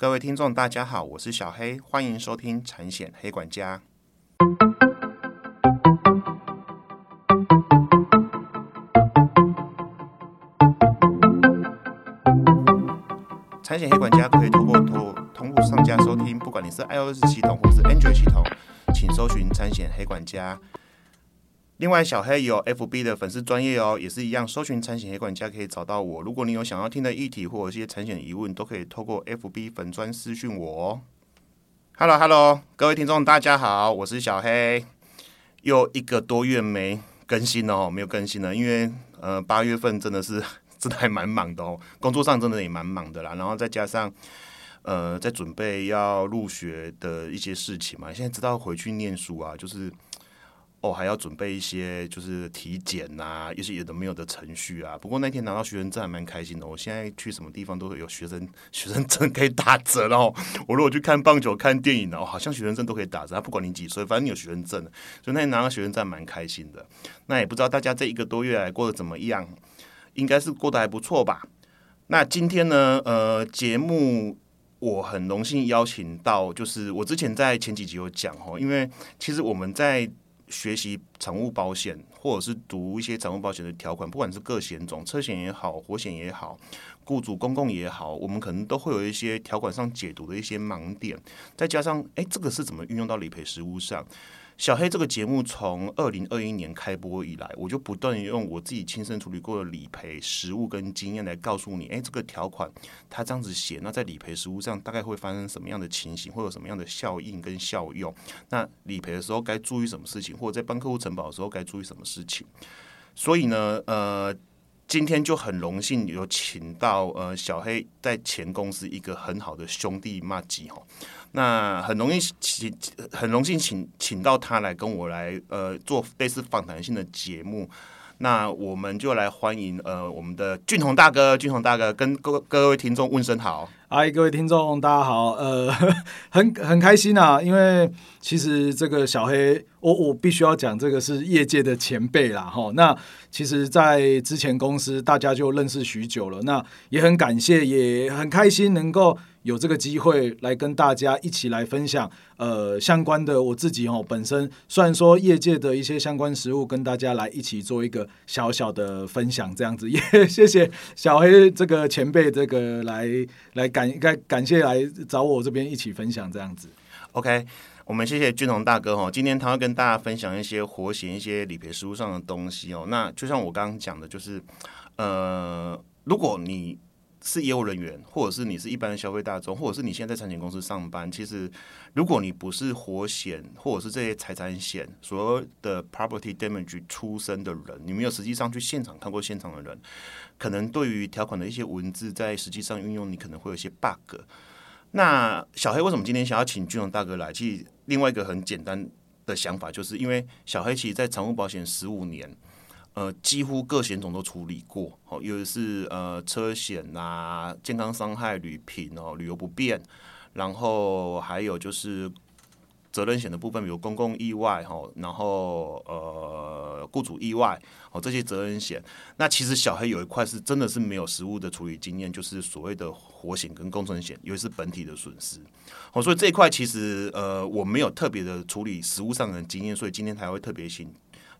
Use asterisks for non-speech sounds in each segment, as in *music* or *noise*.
各位听众，大家好，我是小黑，欢迎收听产险黑管家。产险黑管家可以通过通通过上架收听，不管你是 iOS 系统或是 Android 系统，请搜寻产险黑管家。另外，小黑有 FB 的粉丝专业哦，也是一样，搜寻产险黑管家可以找到我。如果你有想要听的议题或者一些产险疑问，都可以透过 FB 粉专私讯我哦。Hello Hello，各位听众大家好，我是小黑，又一个多月没更新了哦，没有更新了，因为呃八月份真的是 *laughs* 真的还蛮忙的哦，工作上真的也蛮忙的啦，然后再加上呃在准备要入学的一些事情嘛，现在知道回去念书啊，就是。哦，还要准备一些就是体检呐，一些有的没有的程序啊。不过那天拿到学生证还蛮开心的。我现在去什么地方都会有学生学生证可以打折哦。我如果去看棒球、看电影哦，好像学生证都可以打折。不管你几岁，反正你有学生证，所以那天拿到学生证蛮开心的。那也不知道大家这一个多月来过得怎么样？应该是过得还不错吧。那今天呢，呃，节目我很荣幸邀请到，就是我之前在前几集有讲哦，因为其实我们在学习财务保险，或者是读一些财务保险的条款，不管是各险种，车险也好，火险也好，雇主公共也好，我们可能都会有一些条款上解读的一些盲点，再加上，哎，这个是怎么运用到理赔实务上？小黑这个节目从二零二一年开播以来，我就不断用我自己亲身处理过的理赔实务跟经验来告诉你，哎，这个条款它这样子写，那在理赔实务上大概会发生什么样的情形，会有什么样的效应跟效用？那理赔的时候该注意什么事情，或者在帮客户承保的时候该注意什么事情？所以呢，呃，今天就很荣幸有请到呃小黑在前公司一个很好的兄弟骂吉哈。那很容易请，很荣幸请请到他来跟我来呃做类似访谈性的节目。那我们就来欢迎呃我们的俊宏大哥，俊宏大哥跟各各位听众问声好。嗨，各位听众大家好，呃，很 *laughs* 很开心啊，因为其实这个小黑，我我必须要讲，这个是业界的前辈啦，哈。那其实，在之前公司大家就认识许久了，那也很感谢，也很开心能够。有这个机会来跟大家一起来分享，呃，相关的我自己哦，本身虽然说业界的一些相关实务，跟大家来一起做一个小小的分享，这样子 *laughs* 也谢谢小黑这个前辈，这个来来感感感谢来找我这边一起分享这样子。OK，我们谢谢俊宏大哥哈，今天他会跟大家分享一些活险、一些理赔实务上的东西哦。那就像我刚刚讲的，就是呃，如果你是业务人员，或者是你是一般的消费大众，或者是你现在在产险公司上班，其实如果你不是活险或者是这些财产险所有的 property damage 出身的人，你没有实际上去现场看过现场的人，可能对于条款的一些文字在实际上运用，你可能会有一些 bug。那小黑为什么今天想要请俊荣大哥来？其实另外一个很简单的想法，就是因为小黑其实，在财务保险十五年。呃，几乎各险种都处理过，哦，尤其是呃车险啊、健康伤害、旅平哦、旅游不便，然后还有就是责任险的部分，比如公共意外哈，然后呃雇主意外哦这些责任险。那其实小黑有一块是真的是没有实物的处理经验，就是所谓的火险跟工程险，尤其是本体的损失。哦，所以这一块其实呃我没有特别的处理实物上的经验，所以今天才会特别请。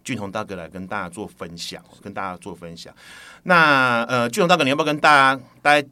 俊宏大哥来跟大家做分享，跟大家做分享。那呃，俊宏大哥，你要不要跟大家大家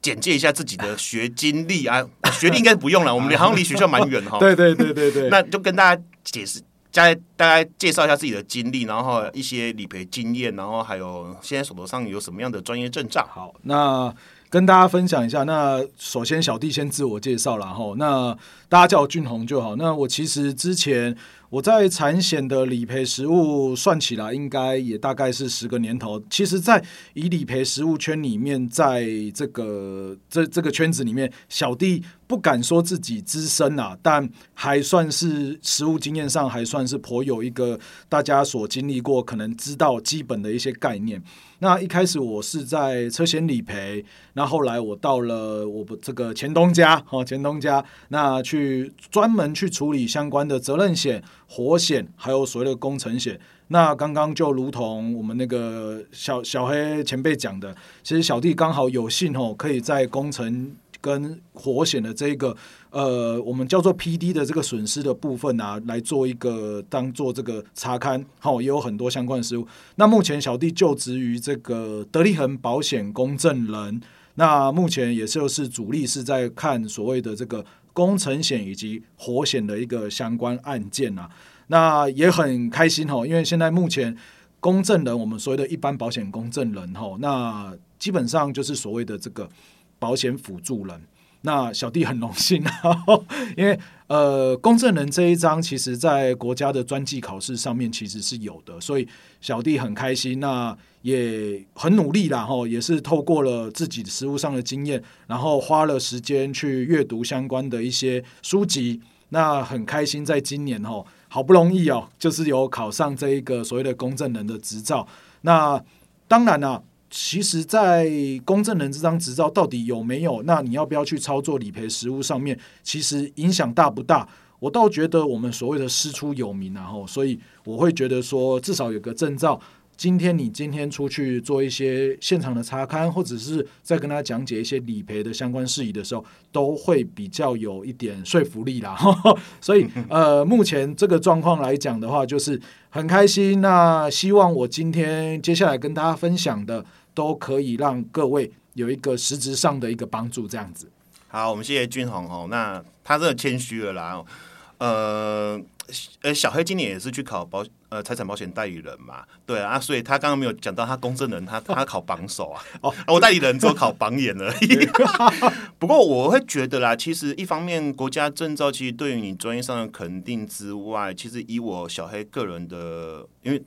简介一下自己的学经历啊？*laughs* 学历应该不用了，我们好像离学校蛮远哈。*laughs* 对对对对对，那就跟大家解释，加大家介绍一下自己的经历，然后一些理赔经验，然后还有现在手头上有什么样的专业证照。好，那跟大家分享一下。那首先小弟先自我介绍了哈，那大家叫我俊宏就好。那我其实之前。我在产险的理赔实务算起来，应该也大概是十个年头。其实，在以理赔实务圈里面，在这个这这个圈子里面，小弟不敢说自己资深啊，但还算是实务经验上还算是颇有一个大家所经历过，可能知道基本的一些概念。那一开始我是在车险理赔，那后来我到了我不这个前东家哦，前东家那去专门去处理相关的责任险、火险，还有所谓的工程险。那刚刚就如同我们那个小小黑前辈讲的，其实小弟刚好有幸哦，可以在工程跟火险的这个呃，我们叫做 P D 的这个损失的部分啊，来做一个当做这个查勘，好，也有很多相关的事务。那目前小弟就职于这个德利恒保险公证人，那目前也就是主力是在看所谓的这个工程险以及火险的一个相关案件啊。那也很开心哈，因为现在目前公证人，我们所谓的一般保险公证人哈，那基本上就是所谓的这个保险辅助人。那小弟很荣幸，*laughs* 因为呃，公证人这一章，其实在国家的专技考试上面其实是有的，所以小弟很开心，那也很努力啦，哈，也是透过了自己实务上的经验，然后花了时间去阅读相关的一些书籍，那很开心，在今年哈，好不容易哦，就是有考上这一个所谓的公证人的执照，那当然啦。其实，在公证人这张执照到底有没有？那你要不要去操作理赔实务上面？其实影响大不大？我倒觉得我们所谓的师出有名，然后，所以我会觉得说，至少有个证照。今天你今天出去做一些现场的查勘，或者是在跟他讲解一些理赔的相关事宜的时候，都会比较有一点说服力啦。*laughs* 所以，*laughs* 呃，目前这个状况来讲的话，就是很开心。那希望我今天接下来跟大家分享的，都可以让各位有一个实质上的一个帮助。这样子。好，我们谢谢俊宏哦。那他真的谦虚了啦。呃，呃，小黑今年也是去考保呃财产保险代理人嘛，对啊，所以他刚刚没有讲到他公证人，他 *laughs* 他考榜首啊，哦，我代理人只有考榜眼而已。*laughs* 不过我会觉得啦，其实一方面国家证照其实对于你专业上的肯定之外，其实以我小黑个人的，因为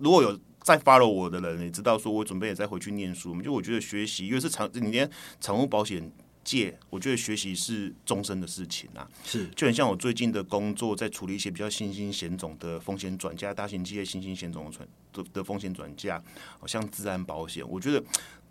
如果有再 follow 我的人，也知道说我准备也再回去念书，就我觉得学习，因为是长，你连产物保险。界，我觉得学习是终身的事情啊，是。就很像我最近的工作，在处理一些比较新兴险种的风险转嫁，大型企业新兴险种的转的的风险转嫁，好像自然保险，我觉得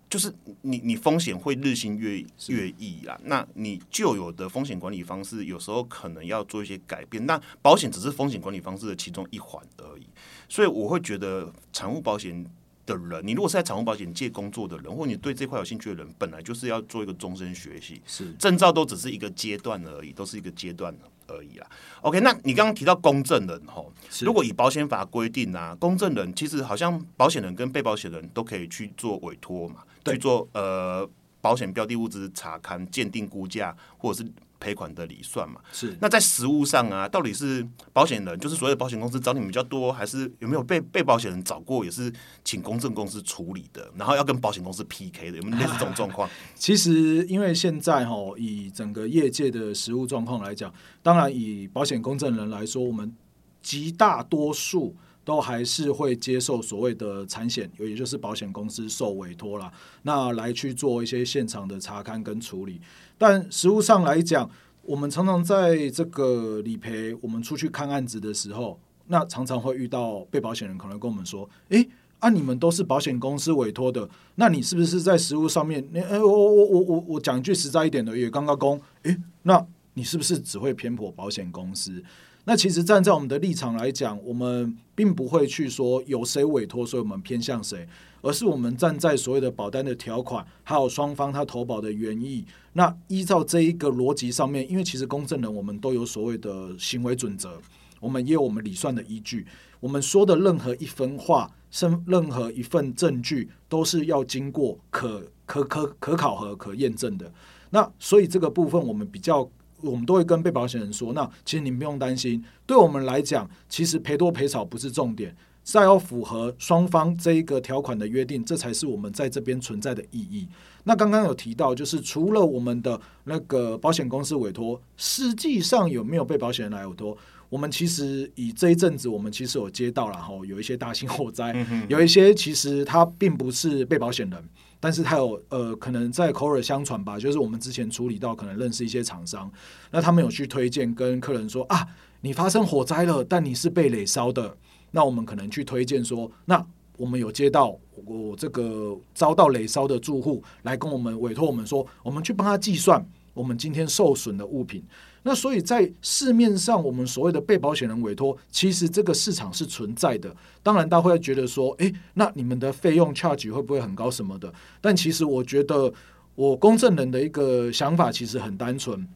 就是你你风险会日新月月异啦，那你旧有的风险管理方式，有时候可能要做一些改变，那保险只是风险管理方式的其中一环而已，所以我会觉得产物保险。的人，你如果是在产物保险界工作的人，或你对这块有兴趣的人，本来就是要做一个终身学习，是证照都只是一个阶段而已，都是一个阶段而已啦。OK，那你刚刚提到公证人吼，如果以保险法规定啊，公证人其实好像保险人跟被保险人都可以去做委托嘛，去做呃保险标的物资查勘、鉴定估价，或者是。赔款的理算嘛，是那在实物上啊，到底是保险人，就是所谓的保险公司找你们比较多，还是有没有被被保险人找过，也是请公证公司处理的，然后要跟保险公司 PK 的，有没有类似这种状况？*laughs* 其实因为现在哈，以整个业界的实物状况来讲，当然以保险公证人来说，我们极大多数都还是会接受所谓的产险，也就是保险公司受委托了，那来去做一些现场的查勘跟处理。但实物上来讲，我们常常在这个理赔，我们出去看案子的时候，那常常会遇到被保险人可能跟我们说：“诶，啊，你们都是保险公司委托的，那你是不是在实物上面？你诶，我我我我我讲一句实在一点的，也刚刚公，诶，那你是不是只会偏颇保险公司？那其实站在我们的立场来讲，我们并不会去说有谁委托，所以我们偏向谁。”而是我们站在所谓的保单的条款，还有双方他投保的原意，那依照这一个逻辑上面，因为其实公证人我们都有所谓的行为准则，我们也有我们理算的依据，我们说的任何一分话，任任何一份证据，都是要经过可可可可考核、可验证的。那所以这个部分，我们比较，我们都会跟被保险人说，那其实你不用担心，对我们来讲，其实赔多赔少不是重点。是要符合双方这一个条款的约定，这才是我们在这边存在的意义。那刚刚有提到，就是除了我们的那个保险公司委托，实际上有没有被保险人来委托？我们其实以这一阵子，我们其实有接到了哈，有一些大型火灾，有一些其实他并不是被保险人，但是他有呃可能在口耳相传吧，就是我们之前处理到可能认识一些厂商，那他们有去推荐跟客人说啊，你发生火灾了，但你是被垒烧的。那我们可能去推荐说，那我们有接到我这个遭到雷烧的住户来跟我们委托我们说，我们去帮他计算我们今天受损的物品。那所以在市面上，我们所谓的被保险人委托，其实这个市场是存在的。当然，大家会觉得说，诶，那你们的费用 charge 会不会很高什么的？但其实我觉得，我公证人的一个想法其实很单纯，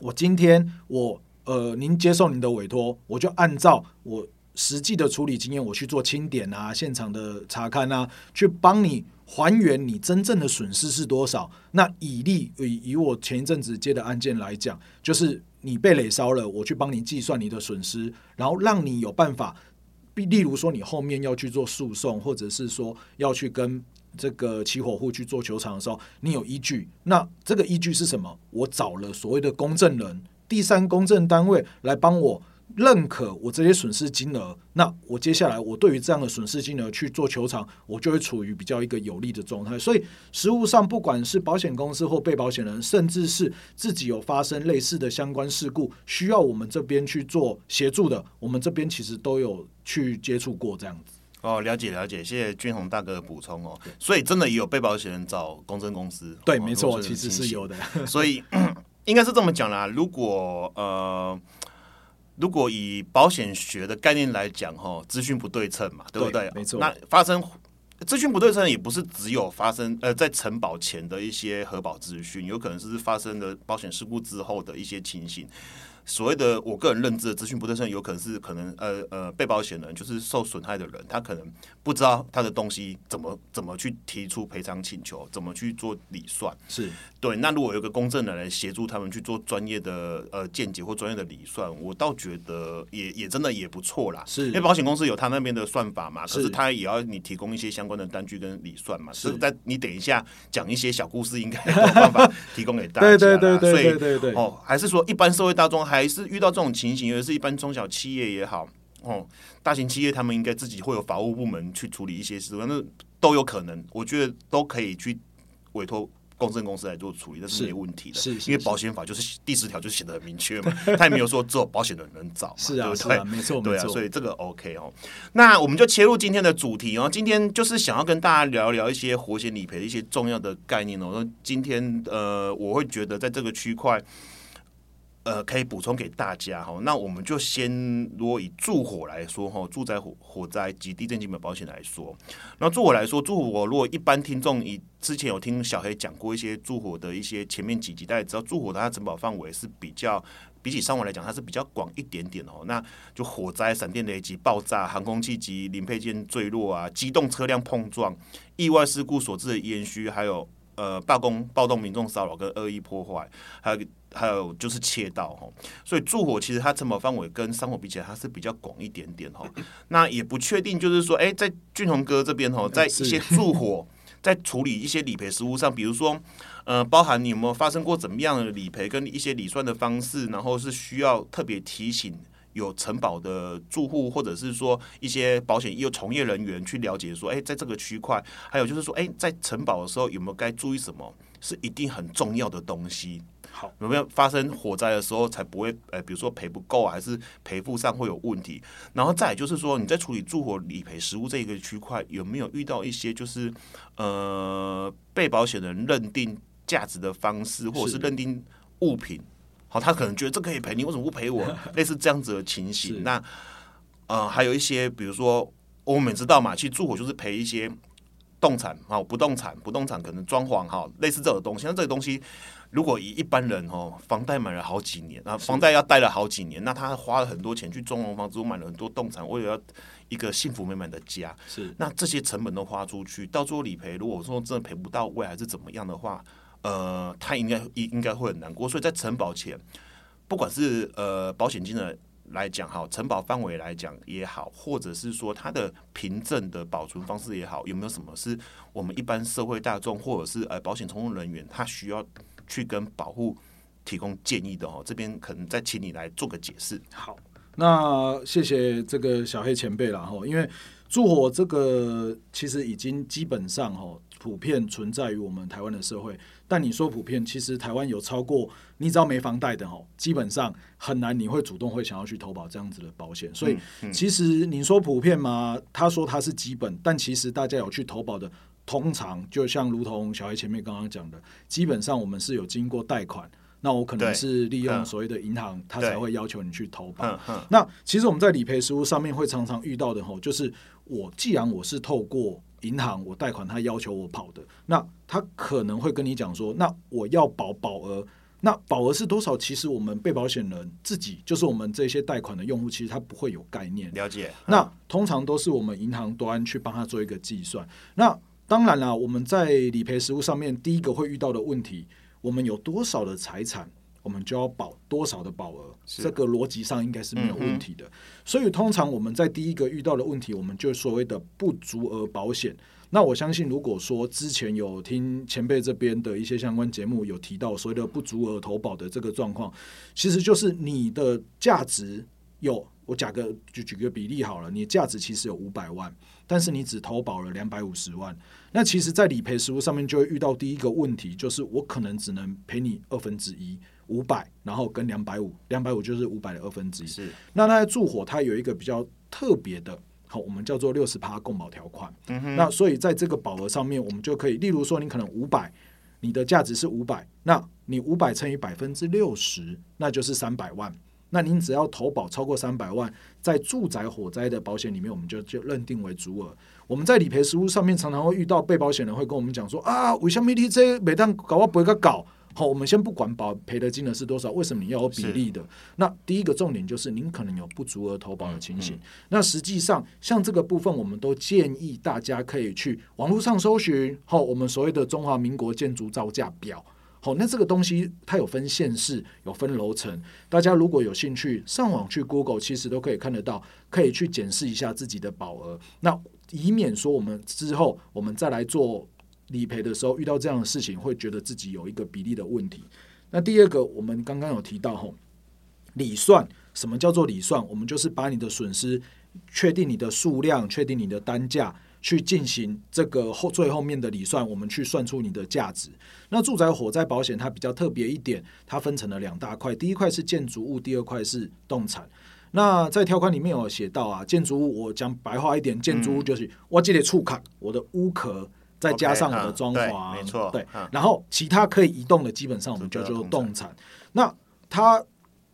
我今天我呃，您接受您的委托，我就按照我实际的处理经验，我去做清点啊，现场的查勘啊，去帮你还原你真正的损失是多少。那以例以以我前一阵子接的案件来讲，就是你被垒烧了，我去帮你计算你的损失，然后让你有办法，例如说你后面要去做诉讼，或者是说要去跟。这个起火户去做球场的时候，你有依据？那这个依据是什么？我找了所谓的公证人、第三公证单位来帮我认可我这些损失金额。那我接下来我对于这样的损失金额去做球场，我就会处于比较一个有利的状态。所以实物上，不管是保险公司或被保险人，甚至是自己有发生类似的相关事故，需要我们这边去做协助的，我们这边其实都有去接触过这样子。哦，了解了解，谢谢俊宏大哥的补充哦。所以真的也有被保险人找公证公司，对，没错，其实是有的。*laughs* 所以 *coughs* 应该是这么讲啦。如果呃，如果以保险学的概念来讲，哈，资讯不对称嘛，对不对？没错。那发生资讯不对称，也不是只有发生呃在承保前的一些核保资讯，有可能是发生了保险事故之后的一些情形。所谓的我个人认知的资讯不对称，有可能是可能呃呃被保险人就是受损害的人，他可能不知道他的东西怎么怎么去提出赔偿请求，怎么去做理算。是对。那如果有个公证人来协助他们去做专业的呃见解或专业的理算，我倒觉得也也真的也不错啦。是因为保险公司有他那边的算法嘛，可是他也要你提供一些相关的单据跟理算嘛。是在你等一下讲一些小故事，应该有办法提供给大家。*laughs* 对对对对对对对。哦，还是说一般社会大众还。还是遇到这种情形，尤其是一般中小企业也好，哦，大型企业他们应该自己会有法务部门去处理一些事，反正都有可能，我觉得都可以去委托公证公司来做处理，那是没问题的。是，因为保险法就是 *laughs* 第十条就写的很明确嘛，*laughs* 他也没有说只有保险的人找，是啊，对啊，没错，对啊，所以这个 OK 哦。那我们就切入今天的主题哦，今天就是想要跟大家聊聊一些活险理赔的一些重要的概念哦。那今天呃，我会觉得在这个区块。呃，可以补充给大家哈。那我们就先，如果以住火来说哈，住宅火火灾及地震基本保险来说，那住火来说，住火如果一般听众以之前有听小黑讲过一些住火的一些前面几集，大家知道住火的它承保范围是比较比起伤亡来讲，它是比较广一点点哦。那就火灾、闪电雷击、爆炸、航空器及零配件坠落啊、机动车辆碰撞、意外事故所致的烟虚，还有呃罢工、暴动、民众骚扰跟恶意破坏，还有。还有就是切到哈，所以住火其实它承保范围跟商火比起来，它是比较广一点点哈。*laughs* 那也不确定，就是说，哎，在俊宏哥这边哈，在一些住火 *laughs* 在处理一些理赔实务上，比如说，呃，包含你有没有发生过怎么样的理赔跟一些理算的方式，然后是需要特别提醒有承保的住户，或者是说一些保险业从业人员去了解说，哎，在这个区块，还有就是说，哎，在承保的时候有没有该注意什么，是一定很重要的东西。好，有没有发生火灾的时候才不会？呃，比如说赔不够，还是赔付上会有问题？然后再就是说，你在处理住火理赔实物这一个区块，有没有遇到一些就是呃被保险人认定价值的方式，或者是认定物品？好，他可能觉得这可以赔，你为什么不赔我？*laughs* 类似这样子的情形。那呃，还有一些，比如说我们知道嘛，其实住火就是赔一些动产，啊，不动产，不动产可能装潢，哈，类似这种东西。那这个东西。如果以一般人哦，房贷买了好几年，那房贷要贷了好几年，那他花了很多钱去装潢房子，我买了很多动产，为了要一个幸福美满的家。是，那这些成本都花出去，到最后理赔，如果说真的赔不到位，还是怎么样的话，呃，他应该应应该会很难过。所以在承保前，不管是呃保险金的来讲，哈，承保范围来讲也好，或者是说它的凭证的保存方式也好，有没有什么是我们一般社会大众或者是呃保险从业人员他需要？去跟保护提供建议的哦，这边可能再请你来做个解释。好，那谢谢这个小黑前辈了哈，因为住火这个其实已经基本上哈普遍存在于我们台湾的社会，但你说普遍，其实台湾有超过你只要没房贷的哦，基本上很难你会主动会想要去投保这样子的保险。所以其实你说普遍嘛？他说他是基本，但其实大家有去投保的。通常就像如同小黑前面刚刚讲的，基本上我们是有经过贷款，那我可能是利用所谓的银行，他才会要求你去投保。那其实我们在理赔实务上面会常常遇到的吼，就是我既然我是透过银行我贷款，他要求我跑的，那他可能会跟你讲说，那我要保保额，那保额是多少？其实我们被保险人自己，就是我们这些贷款的用户，其实他不会有概念。了解。那通常都是我们银行端去帮他做一个计算。那当然了，我们在理赔实务上面，第一个会遇到的问题，我们有多少的财产？我们就要保多少的保额，这个逻辑上应该是没有问题的。所以通常我们在第一个遇到的问题，我们就所谓的不足额保险。那我相信，如果说之前有听前辈这边的一些相关节目有提到所谓的不足额投保的这个状况，其实就是你的价值有，我假个就举个比例好了，你价值其实有五百万，但是你只投保了两百五十万，那其实，在理赔实务上面就会遇到第一个问题，就是我可能只能赔你二分之一。五百，然后跟两百五，两百五就是五百的二分之一。是，那它住火，它有一个比较特别的，好，我们叫做六十趴共保条款。嗯哼。那所以在这个保额上面，我们就可以，例如说，你可能五百，你的价值是五百，那你五百乘以百分之六十，那就是三百万。那您只要投保超过三百万，在住宅火灾的保险里面，我们就就认定为足额。我们在理赔实务上面，常常会遇到被保险人会跟我们讲说啊，为什么 T 这每当搞我不会个搞？好，我们先不管保赔的金额是多少，为什么你要有比例的？那第一个重点就是您可能有不足额投保的情形。那实际上，像这个部分，我们都建议大家可以去网络上搜寻，好，我们所谓的中华民国建筑造价表。好，那这个东西它有分县市，有分楼层。大家如果有兴趣，上网去 Google，其实都可以看得到，可以去检视一下自己的保额。那以免说我们之后我们再来做。理赔的时候遇到这样的事情，会觉得自己有一个比例的问题。那第二个，我们刚刚有提到吼，理算什么叫做理算？我们就是把你的损失确定你的数量，确定你的单价，去进行这个后最后面的理算，我们去算出你的价值。那住宅火灾保险它比较特别一点，它分成了两大块，第一块是建筑物，第二块是动产。那在条款里面有写到啊，建筑物我讲白话一点，建筑物就是我这里触卡我的屋壳。再加上我的装潢，没错，对，然后其他可以移动的，基本上我们就叫做动产。那它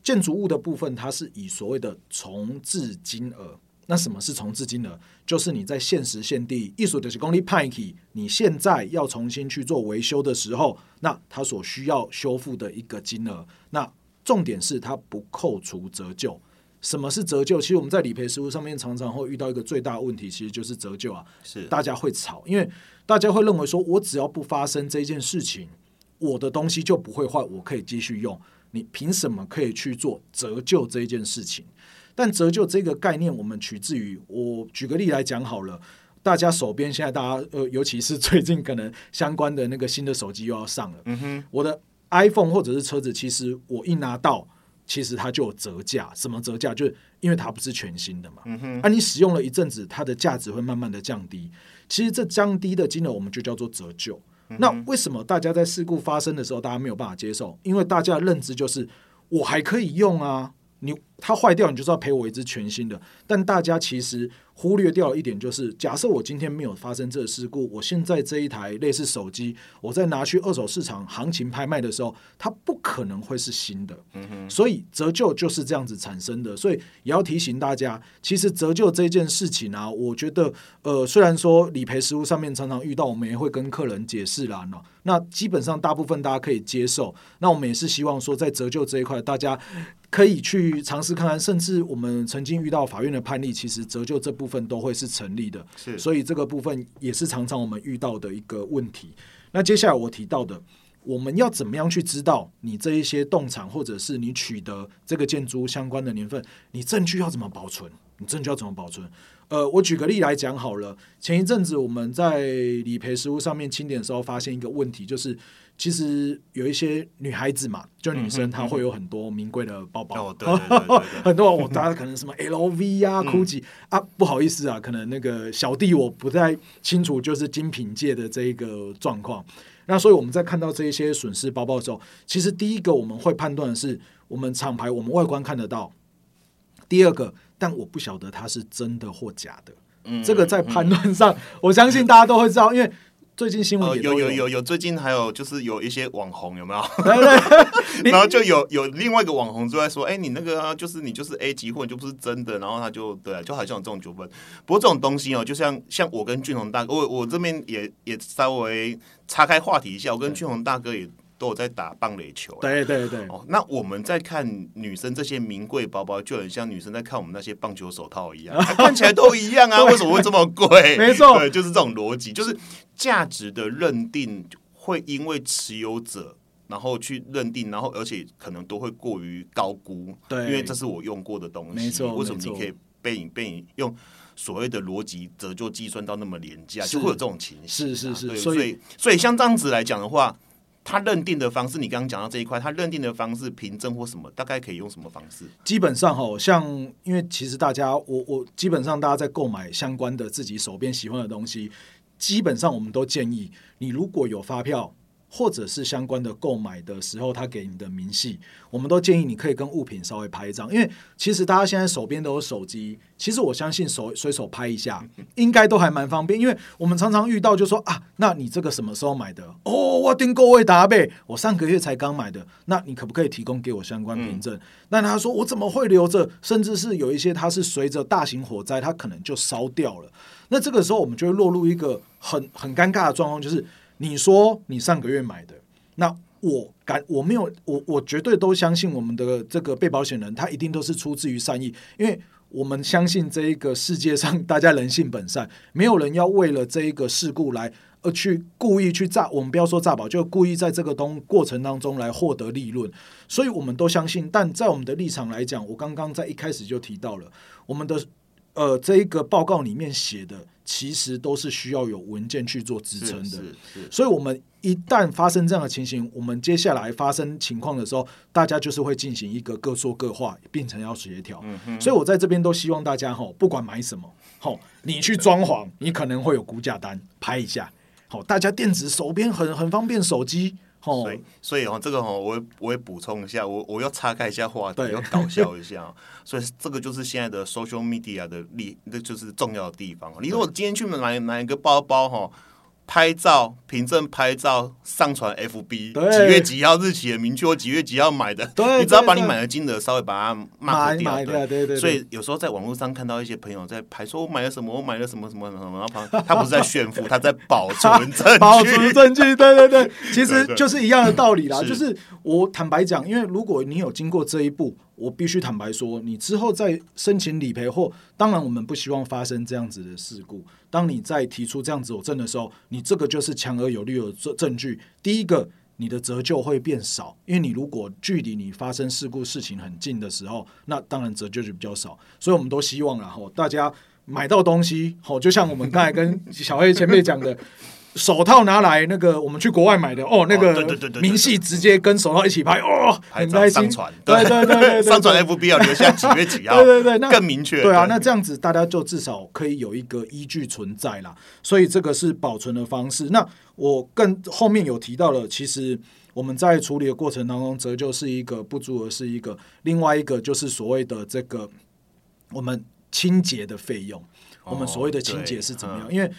建筑物的部分，它是以所谓的重置金额。那什么是重置金额？就是你在限时现地艺术的公里派起，你现在要重新去做维修的时候，那它所需要修复的一个金额。那重点是它不扣除折旧。什么是折旧？其实我们在理赔实务上面常常会遇到一个最大的问题，其实就是折旧啊。是大家会吵，因为大家会认为说，我只要不发生这件事情，我的东西就不会坏，我可以继续用。你凭什么可以去做折旧这一件事情？但折旧这个概念，我们取自于我举个例来讲好了。大家手边现在大家呃，尤其是最近可能相关的那个新的手机又要上了。嗯哼，我的 iPhone 或者是车子，其实我一拿到。其实它就有折价，什么折价？就是因为它不是全新的嘛。嗯哼。啊，你使用了一阵子，它的价值会慢慢的降低。其实这降低的金额，我们就叫做折旧。那为什么大家在事故发生的时候，大家没有办法接受？因为大家的认知就是，我还可以用啊。你它坏掉，你就是要赔我一只全新的。但大家其实。忽略掉一点，就是假设我今天没有发生这个事故，我现在这一台类似手机，我在拿去二手市场行情拍卖的时候，它不可能会是新的。嗯哼，所以折旧就是这样子产生的。所以也要提醒大家，其实折旧这件事情啊，我觉得，呃，虽然说理赔实务上面常常遇到，我们也会跟客人解释啦。那那基本上大部分大家可以接受。那我们也是希望说，在折旧这一块，大家可以去尝试看看，甚至我们曾经遇到法院的判例，其实折旧这部。分都会是成立的，是，所以这个部分也是常常我们遇到的一个问题。那接下来我提到的，我们要怎么样去知道你这一些动产或者是你取得这个建筑相关的年份，你证据要怎么保存？你证据要怎么保存？呃，我举个例来讲好了。前一阵子我们在理赔实务上面清点的时候，发现一个问题，就是其实有一些女孩子嘛，就女生她会有很多名贵的包包，*laughs* 对对对，很多我大家可能什么 LV 啊、GUCCI 啊，不好意思啊，可能那个小弟我不太清楚，就是精品界的这一个状况。那所以我们在看到这一些损失包包的时候，其实第一个我们会判断的是，我们厂牌我们外观看得到，第二个。但我不晓得它是真的或假的，嗯这个在判断上，我相信大家都会知道，因为最近新闻呃，有有有有，最近还有就是有一些网红有没有？对 *laughs* 对，*laughs* 然后就有有另外一个网红就在说，哎、你那个、啊、就是你就是 A 级货，你就不是真的，然后他就对、啊，就好像有这种纠纷。不过这种东西哦，就像像我跟俊宏大哥，我我这边也也稍微岔开话题一下，我跟俊宏大哥也都有在打棒垒球。对对对，哦，那我们在看女生这些名贵包包，就很像女生在看我们那些棒球手套一样，啊 *laughs* 看起来都一样啊，为什么会这么贵？*laughs* 没错 *laughs* 对，就是这种逻辑，就是价值的认定会因为持有者。然后去认定，然后而且可能都会过于高估，对因为这是我用过的东西，没错为什么你可以被你被你用所谓的逻辑折旧计算到那么廉价，就会有这种情形啊、是是是所以所以像这样子来讲的话，他认定的方式，你刚刚讲到这一块，他认定的方式，凭证或什么，大概可以用什么方式？基本上哈，像因为其实大家，我我基本上大家在购买相关的自己手边喜欢的东西，基本上我们都建议你如果有发票。或者是相关的购买的时候，他给你的明细，我们都建议你可以跟物品稍微拍一张，因为其实大家现在手边都有手机，其实我相信手随手拍一下，应该都还蛮方便。因为我们常常遇到就说啊，那你这个什么时候买的？哦，我订购位达贝，我上个月才刚买的，那你可不可以提供给我相关凭证？那他说我怎么会留着？甚至是有一些它是随着大型火灾，它可能就烧掉了。那这个时候我们就会落入一个很很尴尬的状况，就是你说你上个月买的，那我感我没有我我绝对都相信我们的这个被保险人，他一定都是出自于善意，因为我们相信这一个世界上大家人性本善，没有人要为了这一个事故来而去故意去诈，我们不要说诈保，就故意在这个东过程当中来获得利润，所以我们都相信。但在我们的立场来讲，我刚刚在一开始就提到了，我们的呃这一个报告里面写的，其实都是需要有文件去做支撑的。所以，我们一旦发生这样的情形，我们接下来发生情况的时候，大家就是会进行一个各说各话，变成要协调。所以我在这边都希望大家哈，不管买什么，吼，你去装潢，你可能会有估价单，拍一下。好，大家电子手边很很方便，手机。吼所，以，所以哦，这个哦，我会我也补充一下，我我要岔开一下话题，要搞笑一下哦。*laughs* 所以这个就是现在的 social media 的利，那就是重要的地方。你如果今天去买买一个包包哈，拍照凭证拍照上传 FB，几月几号日期也明确，我几月几号买的，对你只要把你买的金额稍微把它买 mark 掉，对对。对。所以有时候在网络上看到一些朋友在拍，说我买了什么，我买了什么什么什么，然后旁他不是在炫富，他在保存证据，*laughs* 保存证据，*laughs* 对对对，其实就是一样的道理啦。是。就是我坦白讲，因为如果你有经过这一步，我必须坦白说，你之后再申请理赔或，当然我们不希望发生这样子的事故。当你再提出这样子佐证的时候，你这个就是强而有力的证证据。第一个，你的折旧会变少，因为你如果距离你发生事故事情很近的时候，那当然折旧就比较少。所以我们都希望然后大家买到东西，好，就像我们刚才跟小黑前辈讲的。手套拿来，那个我们去国外买的哦，那个明细直接跟手套一起拍哦，很开心上。传，对对对对对，上传 FB 要留下几月几号，*laughs* 对对对，那更明确。对啊，那这样子大家就至少可以有一个依据存在啦。所以这个是保存的方式。那我更后面有提到了，其实我们在处理的过程当中，折旧是一个不足额是一个，另外一个就是所谓的这个我们清洁的费用。我们所谓的清洁是怎么样？因为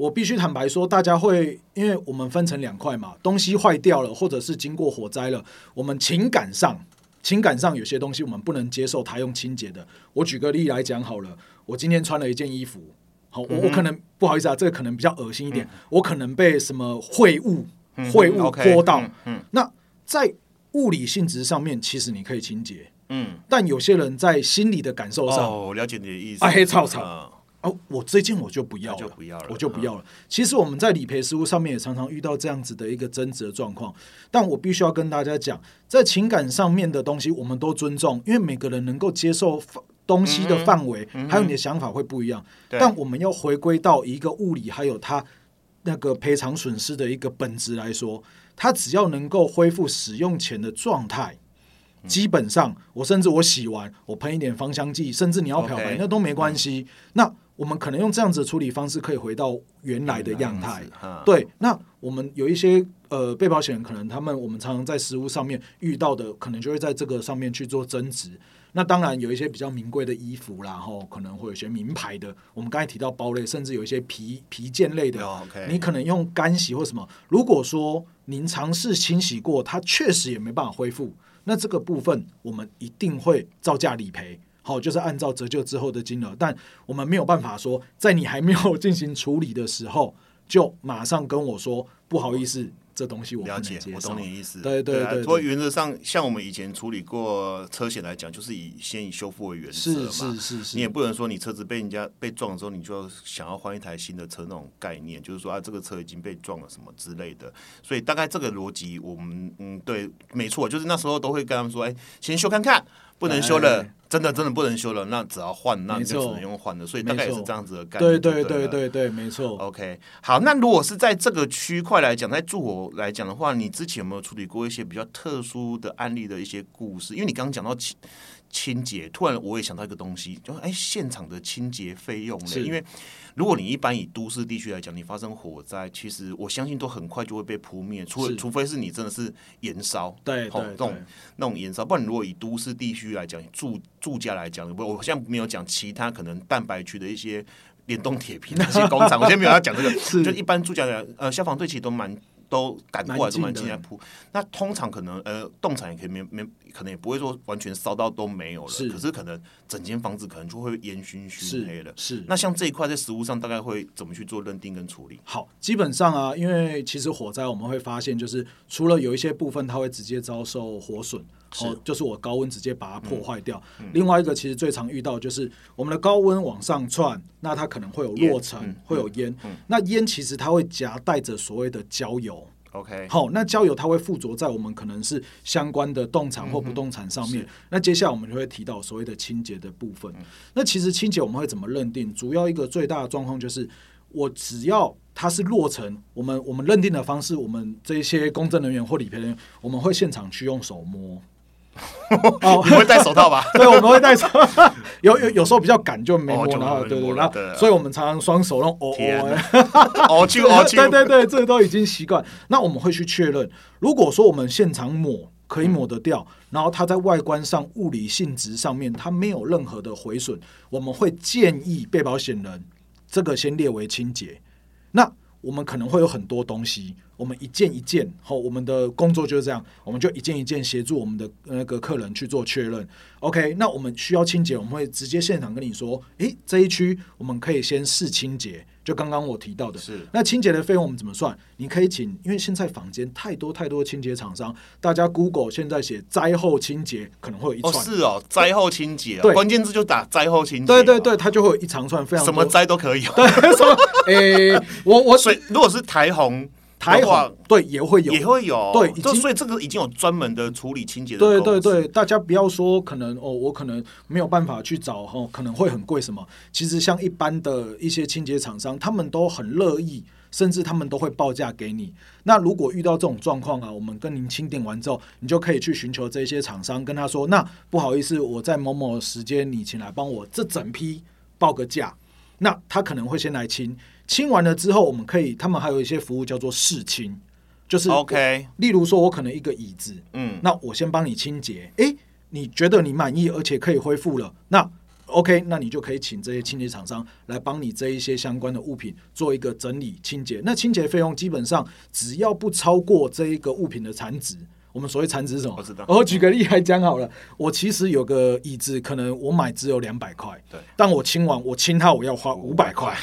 我必须坦白说，大家会，因为我们分成两块嘛，东西坏掉了，或者是经过火灾了，我们情感上，情感上有些东西我们不能接受它用清洁的。我举个例来讲好了，我今天穿了一件衣服，好，我我可能不好意思啊，这个可能比较恶心一点，我可能被什么秽物秽物泼到，嗯嗯那在物理性质上面，其实你可以清洁，嗯，但有些人在心理的感受上，哦，我了解你的意思。啊黑草草嗯哦，我这件我就不要了，那就不要了我就不要了。其实我们在理赔事务上面也常常遇到这样子的一个争执的状况，但我必须要跟大家讲，在情感上面的东西，我们都尊重，因为每个人能够接受东西的范围，还有你的想法会不一样。但我们要回归到一个物理还有它那个赔偿损失的一个本质来说，它只要能够恢复使用前的状态。基本上，我甚至我洗完，我喷一点芳香剂，甚至你要漂白那都没关系。那我们可能用这样子的处理方式，可以回到原来的样态。对，那我们有一些呃被保险人，可能他们我们常常在实物上面遇到的，可能就会在这个上面去做增值。那当然有一些比较名贵的衣服啦，吼，可能会有一些名牌的。我们刚才提到包类，甚至有一些皮皮件类的，你可能用干洗或什么。如果说您尝试清洗过，它确实也没办法恢复，那这个部分我们一定会照价理赔。好，就是按照折旧之后的金额，但我们没有办法说，在你还没有进行处理的时候，就马上跟我说不好意思，这东西我了解，我懂。你意思。对对对对啊不过原则上，像我们以前处理过车险来讲，就是以先以修复为原则是嘛。是是是，你也不能说你车子被人家被撞的时候，你就想要换一台新的车那种概念，就是说啊，这个车已经被撞了什么之类的。所以大概这个逻辑，我们嗯，对，没错，就是那时候都会跟他们说，哎，先修看看，不能修了，哎真的真的不能修了，那只要换，那你就只能用换的。所以大概也是这样子的概念对对。对对对对，没错。OK，好，那如果是在这个区块来讲，在住火来讲的话，你之前有没有处理过一些比较特殊的案例的一些故事？因为你刚刚讲到清清洁，突然我也想到一个东西，就是哎，现场的清洁费用呢。因为如果你一般以都市地区来讲，你发生火灾，其实我相信都很快就会被扑灭，除了除非是你真的是燃烧，对对吼这种，那种燃烧，不然如果以都市地区来讲，住住家来讲，我我现在没有讲其他可能蛋白区的一些联动铁皮那些工厂，*laughs* 我现在没有要讲这个，是。就一般住家来讲，呃，消防队其实都蛮都赶过来，都蛮蛮近的进来扑。那通常可能呃，动产也可以没没，可能也不会说完全烧到都没有了，是可是可能整间房子可能就会烟熏熏黑了。是。那像这一块在实物上大概会怎么去做认定跟处理？好，基本上啊，因为其实火灾我们会发现，就是除了有一些部分它会直接遭受火损，哦，就是我高温直接把它破坏掉。另外一个其实最常遇到就是我们的高温往上窜，那它可能会有落尘，嗯会有烟。那烟其实它会夹带着所谓的焦油。OK，好，那焦油它会附着在我们可能是相关的动产或不动产上面。那接下来我们就会提到所谓的清洁的部分。那其实清洁我们会怎么认定？主要一个最大的状况就是，我只要它是落成，我们我们认定的方式，我们这一些公证人员或理赔人员，我们会现场去用手摸。*laughs* 哦你会戴手套吧？*laughs* 对，我们会戴手，*laughs* 有有有时候比较赶就没摸，哦就然后对对，然后对所以我们常常双手弄哦天哦哪，哦去哦去，对对对，这都已经习惯。那我们会去确认，如果说我们现场抹可以抹得掉，然后它在外观上、物理性质上面它没有任何的毁损，我们会建议被保险人这个先列为清洁。那我们可能会有很多东西，我们一件一件，好我们的工作就是这样，我们就一件一件协助我们的那个客人去做确认。OK，那我们需要清洁，我们会直接现场跟你说，诶，这一区我们可以先试清洁，就刚刚我提到的。是那清洁的费用我们怎么算？你可以请，因为现在坊间太多太多清洁厂商，大家 Google 现在写灾后清洁，可能会有一哦串。是哦，灾后清洁关键字就打灾后清洁，对对对，，它就会有一长串非常什么多灾都可以哦。对什么？诶、我我所以如果是台红台的话红对也会有，也会有，对就所以这个已经有专门的处理清洁的对对对，大家不要说可能哦，我可能没有办法去找哦，可能会很贵什么。其实像一般的一些清洁厂商，他们都很乐意，甚至他们都会报价给你。那如果遇到这种状况啊，我们跟您清点完之后，你就可以去寻求这些厂商，跟他说，那不好意思，我在某某时间你请来帮我这整批报个价。那他可能会先来清，清完了之后，我们可以，他们还有一些服务叫做试清，就是，OK，例如说，我可能一个椅子，嗯，那我先帮你清洁，诶，你觉得你满意，而且可以恢复了，那 OK，那你就可以请这些清洁厂商来帮你这一些相关的物品做一个整理清洁。那清洁费用基本上只要不超过这一个物品的残值。我们所谓残值是什么？我知道我举个例来讲好了，我其实有个椅子，可能我买只有两百块，对，但我清完我清它，我要花五百块。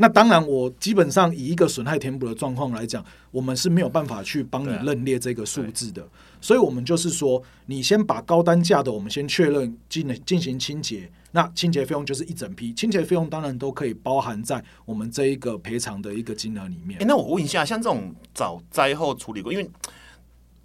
那当然，我基本上以一个损害填补的状况来讲，我们是没有办法去帮你认列这个数字的。所以，我们就是说，你先把高单价的，我们先确认进进行清洁。那清洁费用就是一整批，清洁费用当然都可以包含在我们这一个赔偿的一个金额里面哎、。那我问一下，像这种早灾后处理过，因为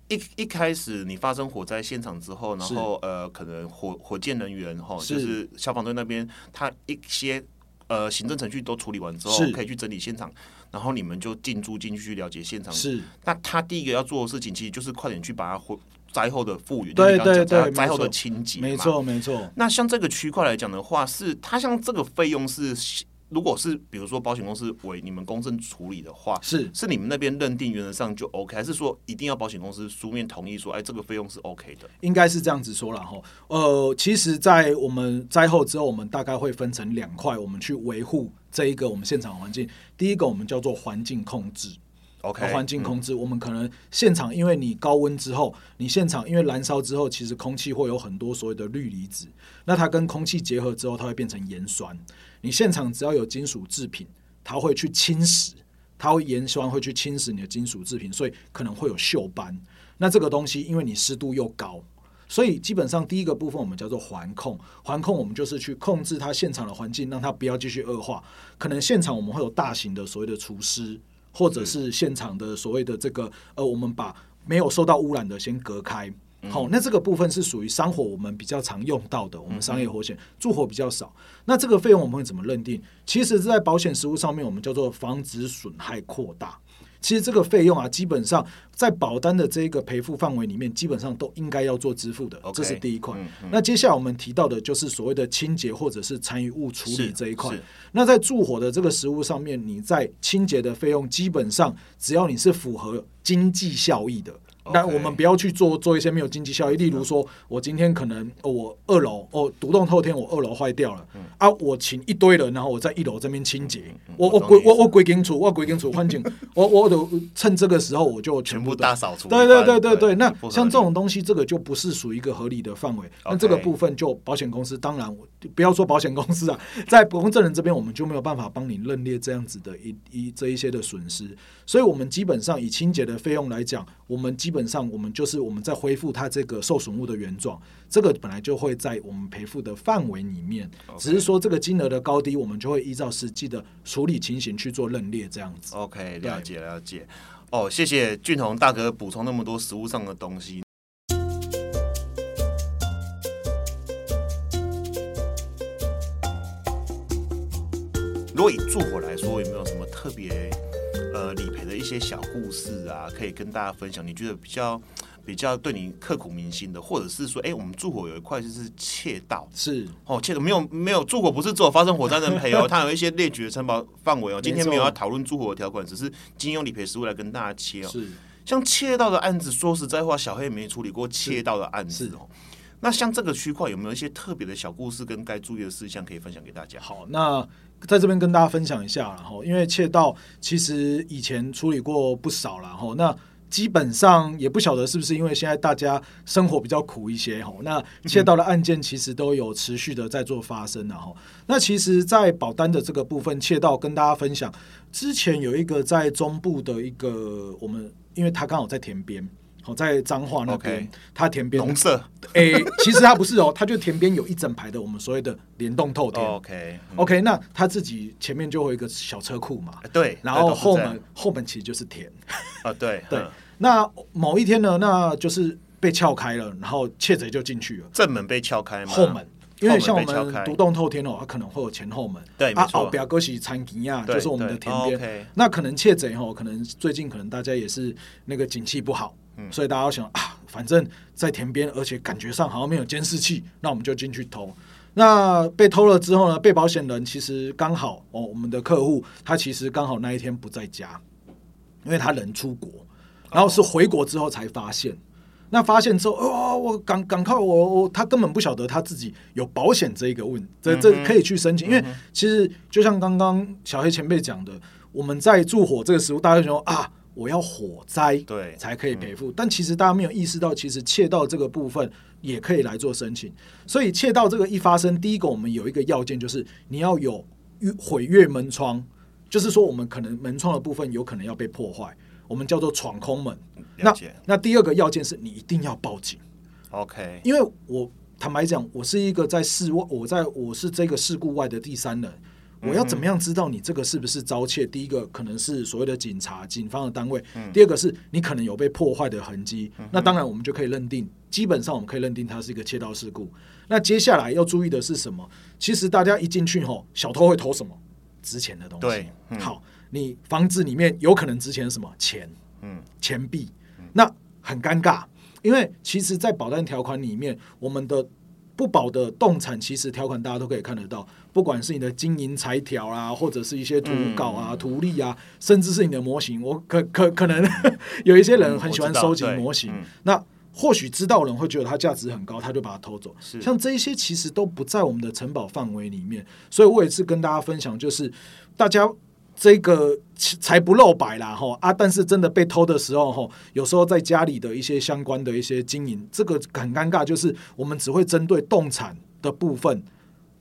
一一开始你发生火灾现场之后，然后呃，可能火火箭人员哈，就是消防队那边，他一些呃行政程序都处理完之后，可以去整理现场，然后你们就进驻进去了解现场。是那他第一个要做的事情，其实就是快点去把它恢灾后的复原，对对对灾后的清洁，没。错，没错。那像这个区块来讲的话，是它像这个费用是，如果是比如说保险公司为你们公证处理的话，是是你们那边认定原则上就 OK，还是说一定要保险公司书面同意说，哎，这个费用是 OK 的？应该是这样子说了哈。呃，其实，在我们灾后之后，我们大概会分成两块，我们去维护这一个我们现场环境。第一个，我们叫做环境控制。OK，环境控制，我们可能现场，因为你高温之后，你现场因为燃烧之后，其实空气会有很多所谓的氯离子，那它跟空气结合之后，它会变成盐酸。你现场只要有金属制品，它会去侵蚀，它会盐酸会去侵蚀你的金属制品，所以可能会有锈斑。那这个东西，因为你湿度又高，所以基本上第一个部分我们叫做环控，环控我们就是去控制它现场的环境，让它不要继续恶化。可能现场我们会有大型的所谓的除湿。或者是现场的所谓的这个呃，我们把没有受到污染的先隔开。好，那这个部分是属于商火，我们比较常用到的，我们商业火险住火比较少。那这个费用我们会怎么认定？其实是在保险实务上面，我们叫做防止损害扩大。其实这个费用啊，基本上在保单的这个赔付范围里面，基本上都应该要做支付的，这是第一块。那接下来我们提到的就是所谓的清洁或者是残余物处理这一块。那在助火的这个实物上面，你在清洁的费用，基本上只要你是符合经济效益的。那我们不要去做做一些没有经济效益，例如说，我今天可能哦，我二楼哦，独栋透天，我二楼坏掉了，啊，我请一堆人，然后我在一楼这边清洁，我我归我我归清楚，我归清楚环境，我 *laughs* 我都趁这个时候我就全部大扫除。对对对对对，那像这种东西，这个就不是属于一个合理的范围。那这个部分就保险公司，当然我不要说保险公司啊，在公证人这边，我们就没有办法帮你认列这样子的一一这一些的损失。所以，我们基本上以清洁的费用来讲，我们基本上我们就是我们在恢复它这个受损物的原状，这个本来就会在我们赔付的范围里面，只是说这个金额的高低，我们就会依照实际的处理情形去做认列，这样子。OK，了解了解。哦，谢谢俊宏大哥补充那么多实物上的东西。如果以住火来说，有没有什么特别些小故事啊，可以跟大家分享？你觉得比较 *tsk* 比较对你刻骨铭心的，或者是说，哎、我们住火有一块就是窃盗，是哦，窃盗没有没有住火不是只有发生火灾能赔哦，*laughs* 它有一些列举的承保范围哦。今天没有要讨论住火的条款，只是金用理赔实务来跟大家切哦。是像窃盗的案子，说实在话，小黑没处理过窃盗的案子哦。那像这个区块有没有一些特别的小故事跟该注意的事项可以分享给大家？好，那在这边跟大家分享一下，然后因为窃盗其实以前处理过不少了，哈，那基本上也不晓得是不是因为现在大家生活比较苦一些，哈，那窃盗的案件其实都有持续的在做发生，然后那其实，在保单的这个部分，窃盗跟大家分享，之前有一个在中部的一个我们，因为他刚好在田边。好，在彰化那边它田边红色诶、其实它不是哦，它就田边有一整排的我们所谓的联动透天。，OK 嗯 OK，那他自己前面就会有一个小车库嘛，对，然后后门后门其实就是田。啊，对 *laughs* 对嗯那某一天呢，那就是被撬开了，然后窃贼就进去了正门被撬开吗？后门。因为像我们独栋透天哦，它可能会有前后门，对啊，表哥是餐厅呀，就是我们的田边。那可能窃贼哦，可能最近可能大家也是那个景气不好，嗯所以大家想啊，反正在田边，而且感觉上好像没有监视器，那我们就进去偷。那被偷了之后呢，被保险人其实刚好哦，我们的客户他其实刚好那一天不在家，因为他人出国，然后是回国之后才发现。那发现之后，哦，我赶赶快，我我他根本不晓得他自己有保险这一个问，这这可以去申请，因为其实就像刚刚小黑前辈讲的，我们在助火这个时候，大家就说啊，我要火灾对。才可以赔付，但其实大家没有意识到，其实窃盗这个部分也可以来做申请。所以窃盗这个一发生，第一个我们有一个要件就是你要有毁越门窗，就是说我们可能门窗的部分有可能要被破坏，我们叫做闯空门。那那第二个要件是你一定要报警，，OK，因为我坦白讲，我是一个在事外，我在我是这个事故外的第三人。我要怎么样知道你这个是不是遭窃？第一个可能是所谓的警察、警方的单位；第二个是你可能有被破坏的痕迹。那当然，我们就可以认定，基本上我们可以认定它是一个窃盗事故。那接下来要注意的是什么？其实大家一进去后，小偷会偷什么？值钱的东西。对嗯好，你房子里面有可能值钱什么？钱？嗯，钱币，那很尴尬，因为其实，在保单条款里面，我们的不保的动产，其实条款大家都可以看得到，不管是你的经营财条啊，或者是一些图稿啊、嗯。图例啊，甚至是你的模型，我可可可能有一些人嗯很喜欢收集模型，嗯。那或许知道人会觉得它价值很高，他就把它偷走。像这一些其实都不在我们的城堡范围里面，所以我也是跟大家分享，就是大家这个才不露白啦，哈啊，但是真的被偷的时候，哈，有时候在家里的一些相关的一些经营，这个很尴尬，就是我们只会针对动产的部分。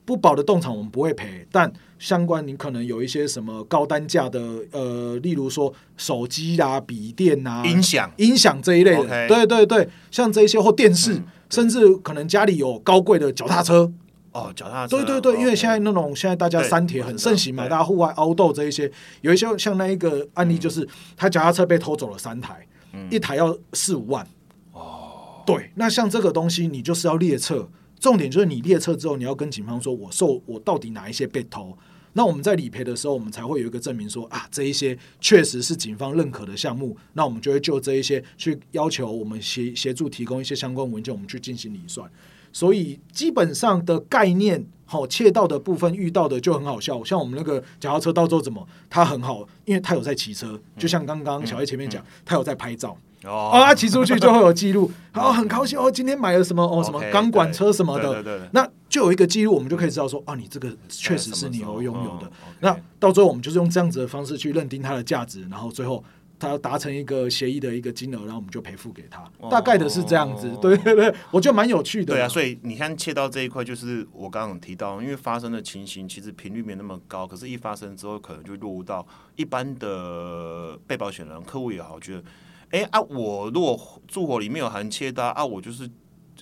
不保的动产我们不会赔，但相关你可能有一些什么高单价的，呃，例如说手机啦、笔电啊、音响音响这一类的对对对，像这一些或电视，嗯甚至可能家里有高贵的脚踏车，哦，脚踏车，对对对，因为现在那种现在大家对山铁很盛行嘛，大家户外凹斗这一些，有一些像那一个案例，就是他脚踏车被偷走了三台，嗯一台要四五万。哦，对，那像这个东西，你就是要列册，重点就是你列册之后，你要跟警方说，我受我到底哪一些被偷。那我们在理赔的时候，我们才会有一个证明说啊，这一些确实是警方认可的项目，那我们就会就这一些去要求我们协协助提供一些相关文件，我们去进行理算。所以基本上的概念，好、窃盗的部分遇到的就很好笑，像我们那个脚踏车到时候怎么，他很好，因为他有在骑车，就像刚刚小 A 前面讲，他有在拍照，哦，哦，他骑出去就会有记录，然后很高兴哦，今天买了什么哦，什么钢管车什么的，对对对，那就有一个记录，我们就可以知道说，啊，你这个确实是你有拥有的。那到最后，我们就是用这样子的方式去认定它的价值，然后最后他达成一个协议的一个金额，然后我们就赔付给他，大概的是这样子。对对对，我觉得蛮有趣的。对啊，所以你看切到这一块，就是我刚刚提到，因为发生的情形其实频率没那么高，可是一发生之后，可能就落入到一般的被保险人、客户也好，觉得，哎啊，我如果住火里面有含切刀啊，我就是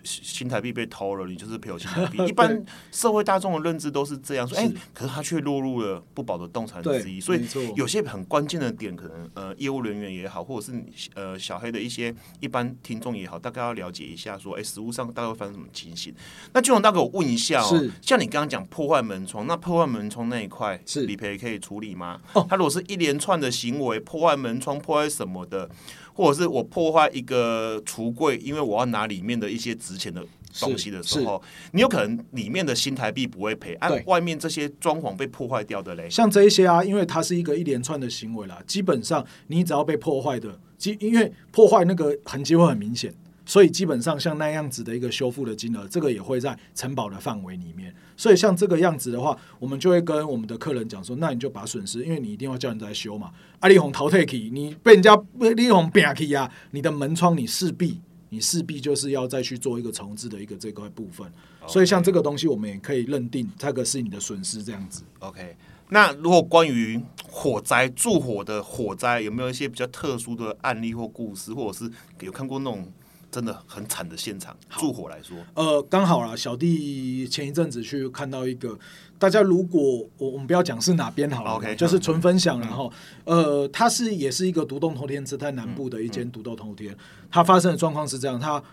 新台币被偷了，你就是赔我新台币。*laughs* 一般社会大众的认知都是这样，说，哎、是可是他却落入了不保的动产之一，所以有些很关键的点，可能呃业务人员也好，或者是呃小黑的一些一般听众也好，大概要了解一下，说，哎、实物上大概会发生什么情形。那俊宏大哥，我问一下哦，像你刚刚讲破坏门窗，那破坏门窗那一块是。理赔可以处理吗？哦。他如果是一连串的行为，破坏门窗、破坏什么的，或者是我破坏一个橱柜，因为我要拿里面的一些值钱的东西的时候，你有可能里面的新台币不会赔，按、对。外面这些装潢被破坏掉的嘞。像这一些啊，因为它是一个一连串的行为啦，基本上你只要被破坏的，基因为破坏那个痕迹会很明显，所以基本上像那样子的一个修复的金额，这个也会在承保的范围里面。所以像这个样子的话，我们就会跟我们的客人讲说，那你就把损失，因为你一定要叫人来修嘛。阿力红淘汰起，你被人家力红扁起呀，你的门窗你势必。你势必就是要再去做一个重置的一个这块部分，所以像这个东西，我们也可以认定这个是你的损失这样子。OK，那如果关于火灾、助火的火灾，有没有一些比较特殊的案例或故事，或者是有看过那种真的很惨的现场？助火来说，呃，刚好啦，小弟前一阵子去看到一个，大家如果我我们不要讲是哪边好了 OK，就是嗯纯分享，然后呃，它是也是一个独栋头天，是在南部的一嗯间独栋头天，它发生的状况是这样，它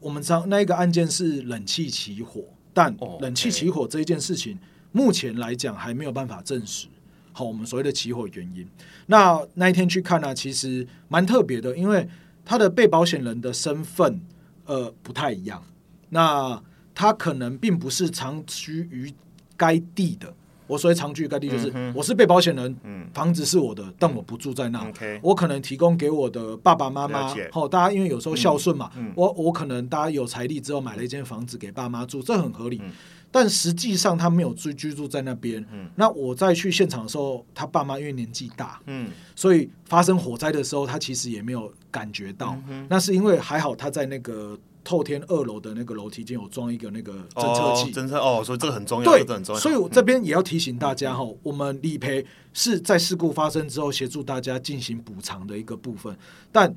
我们知道那一个案件是冷气起火，但哦冷气起火这一件事情，目前来讲还没有办法证实。好，我们所谓的起火原因。那那一天去看呢、其实蛮特别的，因为他的被保险人的身份呃不太一样。那他可能并不是长居于该地的。我所谓长居于该地，就是、我是被保险人，嗯房子是我的，但我不住在那。我可能提供给我的爸爸妈妈好，大家因为有时候孝顺嘛，我我可能大家有财力之后买了一间房子给爸妈住，这很合理。嗯但实际上他没有居居住在那边。嗯那我在去现场的时候，他爸妈因为年纪大，嗯所以发生火灾的时候，他其实也没有感觉到。嗯那是因为还好他在那个透天二楼的那个楼梯间有装一个那个侦测器。哦侦测哦，所以这个很重要，对这个很重，要。所以我这边也要提醒大家哈，我们理赔是在事故发生之后协助大家进行补偿的一个部分，但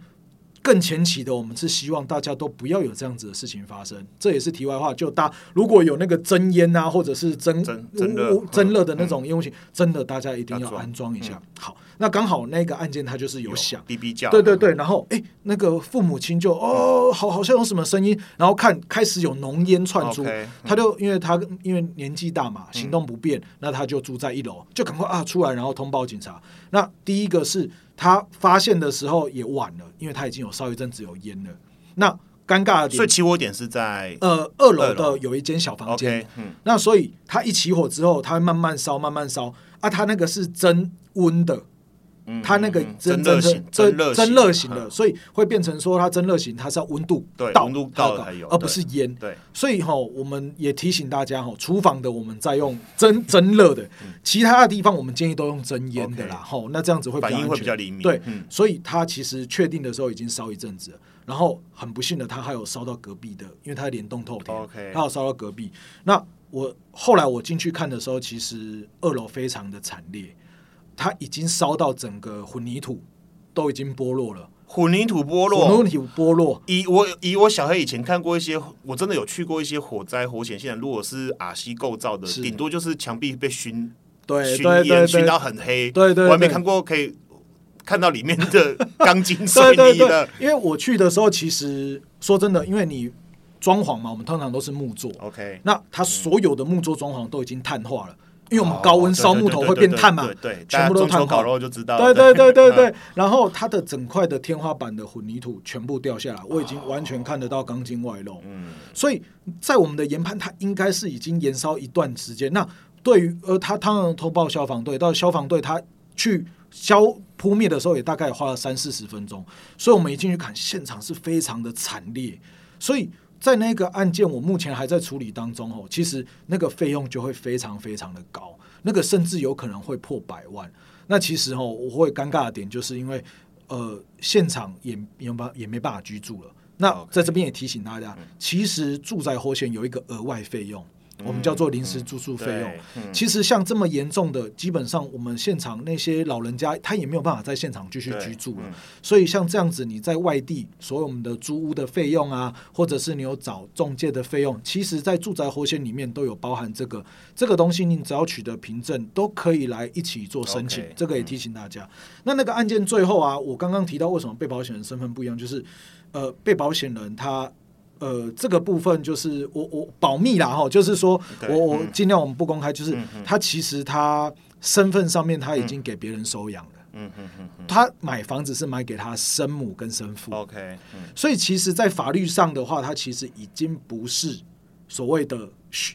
更前期的，我们是希望大家都不要有这样子的事情发生。这也是题外话，就大如果有那个真烟啊，或者是真真真热乌真热的那种烟雾器，真的大家一定要安装一下。好，那刚好那个案件它就是有响。哔哔叫，对对对，然后哎，那个父母亲就哦，好好像有什么声音，然后看开始有浓烟窜出。他就因为他因为年纪大嘛，行动不便，那他就住在一楼，就赶快啊出来，然后通报警察。那第一个是他发现的时候也晚了，因为他已经有烧一阵子有烟了。那尴尬的点，所以起火点是在呃二楼的有一间小房间。嗯，那所以他一起火之后，它会慢慢烧，慢慢烧啊，它那个是增温的，嗯它那个嗯增蒸热型，增热型的，嗯所以会变成说它真热型，它是要温度到温度到才有而不是烟。对，所以哈，我们也提醒大家哈，厨房的我们在用蒸蒸热的，嗯其他的地方我们建议都用蒸烟的啦。哈，那这样子会反应会比较灵敏。对嗯，所以它其实确定的时候已经烧一阵子了，然后很不幸的，它还有烧到隔壁的，因为它联动透天它有烧到隔壁。那我后来我进去看的时候，其实二楼非常的惨烈，它已经烧到整个混凝土都已经剥落了，混凝土剥落混落。凝土剥落，以我以我小黑以前看过一些，我真的有去过一些火灾火险现场。如果是瓦西构造的，顶多就是墙壁被熏熏对对对对烟熏到很黑。对对对我还没看过可以看到里面的 *laughs* 钢筋对水泥的。，因为我去的时候，其实说真的，因为你装潢嘛，我们通常都是木做，OK，那它所有的木做装潢都已经碳化了，因为我们高温烧木头会变碳嘛哦对，全部都碳化烤肉就知道。对对对对嗯对，然后它的整块的天花板的混凝土全部掉下来，我已经完全看得到钢筋外露。嗯，所以在我们的研判，它应该是已经延烧一段时间。那对于呃，他当然通报消防队，到消防队他去消扑灭的时候，也大概花了三四十分钟。所以我们一进去看，现场是非常的惨烈。所以在那个案件，我目前还在处理当中哦。其实那个费用就会非常非常的高，那个甚至有可能会破百万。那其实哦，我会尴尬的点就是因为呃，现场也也没办也没办法居住了。那在这边也提醒大家，其实住宅火险有一个额外费用，我们叫做临时住宿费用。其实像这么严重的，基本上我们现场那些老人家他也没有办法在现场继续居住了嗯，所以像这样子，你在外地，所有我们的租屋的费用啊，或者是你有找中介的费用，其实在住宅活险里面都有包含这个这个东西，你只要取得凭证，都可以来一起做申请。这个也提醒大家。那那个案件最后啊，我刚刚提到为什么被保险人身份不一样，就是呃，被保险人他。呃，这个部分就是我我保密啦哈，就是说我我嗯。尽量我们不公开，就是他其实他身份上面他已经给别人收养了，嗯嗯嗯嗯。他买房子是买给他生母跟生父，，OK，嗯。所以其实，在法律上的话，他其实已经不是所谓的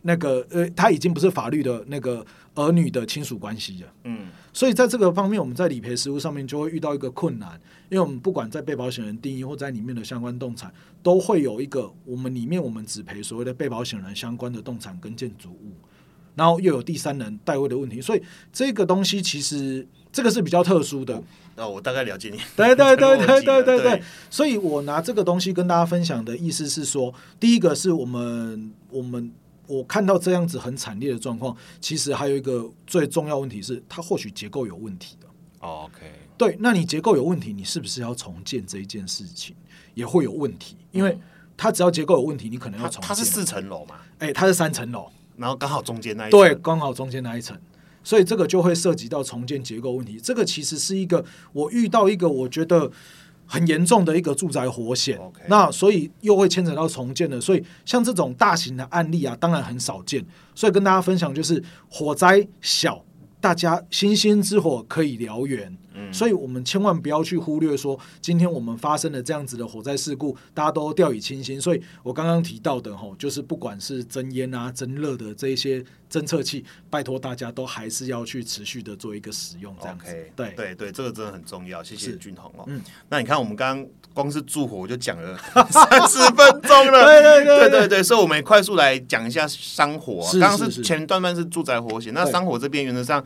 那个呃，他已经不是法律的那个儿女的亲属关系了。嗯。所以在这个方面，我们在理赔实务上面就会遇到一个困难，因为我们不管在被保险人定义或在里面的相关动产，都会有一个我们里面我们只赔所谓的被保险人相关的动产跟建筑物，然后又有第三人代位的问题，所以这个东西其实这个是比较特殊的。哦，我大概了解你。对对 *laughs* 对对对对对对，所以我拿这个东西跟大家分享的意思是说，第一个是我们我们我看到这样子很惨烈的状况，其实还有一个最重要问题是，它或许结构有问题的。哦 OK，对，那你结构有问题，你是不是要重建这一件事情也会有问题？因为它只要结构有问题，你可能要重建。它它是四层楼嘛，哎，它是三层楼，然后刚好中间那一对，层刚好中间那一层，所以这个就会涉及到重建结构问题。这个其实是一个我遇到一个我觉得很严重的一个住宅火险那所以又会牵扯到重建的，所以像这种大型的案例啊，当然很少见。所以跟大家分享就是火灾小。大家星星之火可以燎原，嗯所以我们千万不要去忽略说，今天我们发生了这样子的火灾事故，大家都掉以轻心。所以我刚刚提到的吼，就是不管是增烟啊、增热的这一些侦测器，拜托大家都还是要去持续的做一个使用，这样子。对对对，这个真的很重要，谢谢是俊宏哦。嗯那你看我们刚刚光是助火我就讲了 *laughs* 三十分钟了，*laughs* 对对对对对对，所以我们也快速来讲一下山火刚刚是前段班是住宅火险，那山火这边原则上。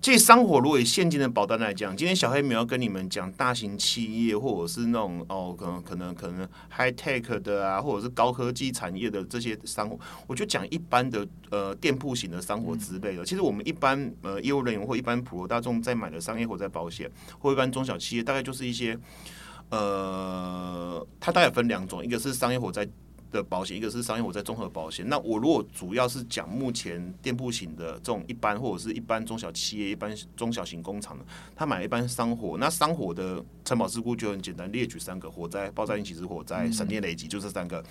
其实商火如果以现金的保单来讲，今天小黑没有跟你们讲大型企业或者是那种哦，可能可能可能 high tech 的啊，或者是高科技产业的这些商火，我就讲一般的呃店铺型的商火之类的。其实我们一般呃业务人员或一般普罗大众在买的商业火灾保险，或一般中小企业，大概就是一些呃，它大概分两种，一个是商业火灾的保险，一个是商业火灾综合保险。那我如果主要是讲目前店铺型的这种一般或者是一般中小企业、一般中小型工厂的，他买一般商火，那商火的承保事故就很简单，列举三个：火灾、爆炸引起之火灾、闪电雷击，就这三个。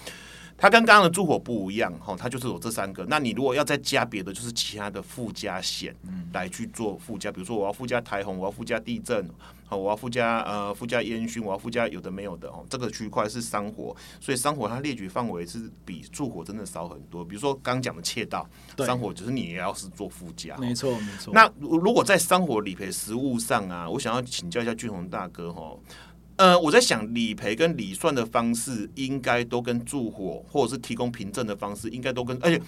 它跟刚刚的住火不一样，哈，它就是有这三个。那你如果要再加别的，就是其他的附加险来去做附加，比如说我要附加台红，我要附加地震，好，我要附加呃附加烟熏，我要附加有的没有的哦。这个区块是商火，所以商火它列举范围是比住火真的少很多。比如说刚讲的窃盗，对商火就是你也要是做附加。没错没错。那如如果在商火理赔实务上啊，我想要请教一下俊宏大哥哈。呃，我在想理赔跟理算的方式，应该都跟住火或者是提供凭证的方式，应该都跟，而且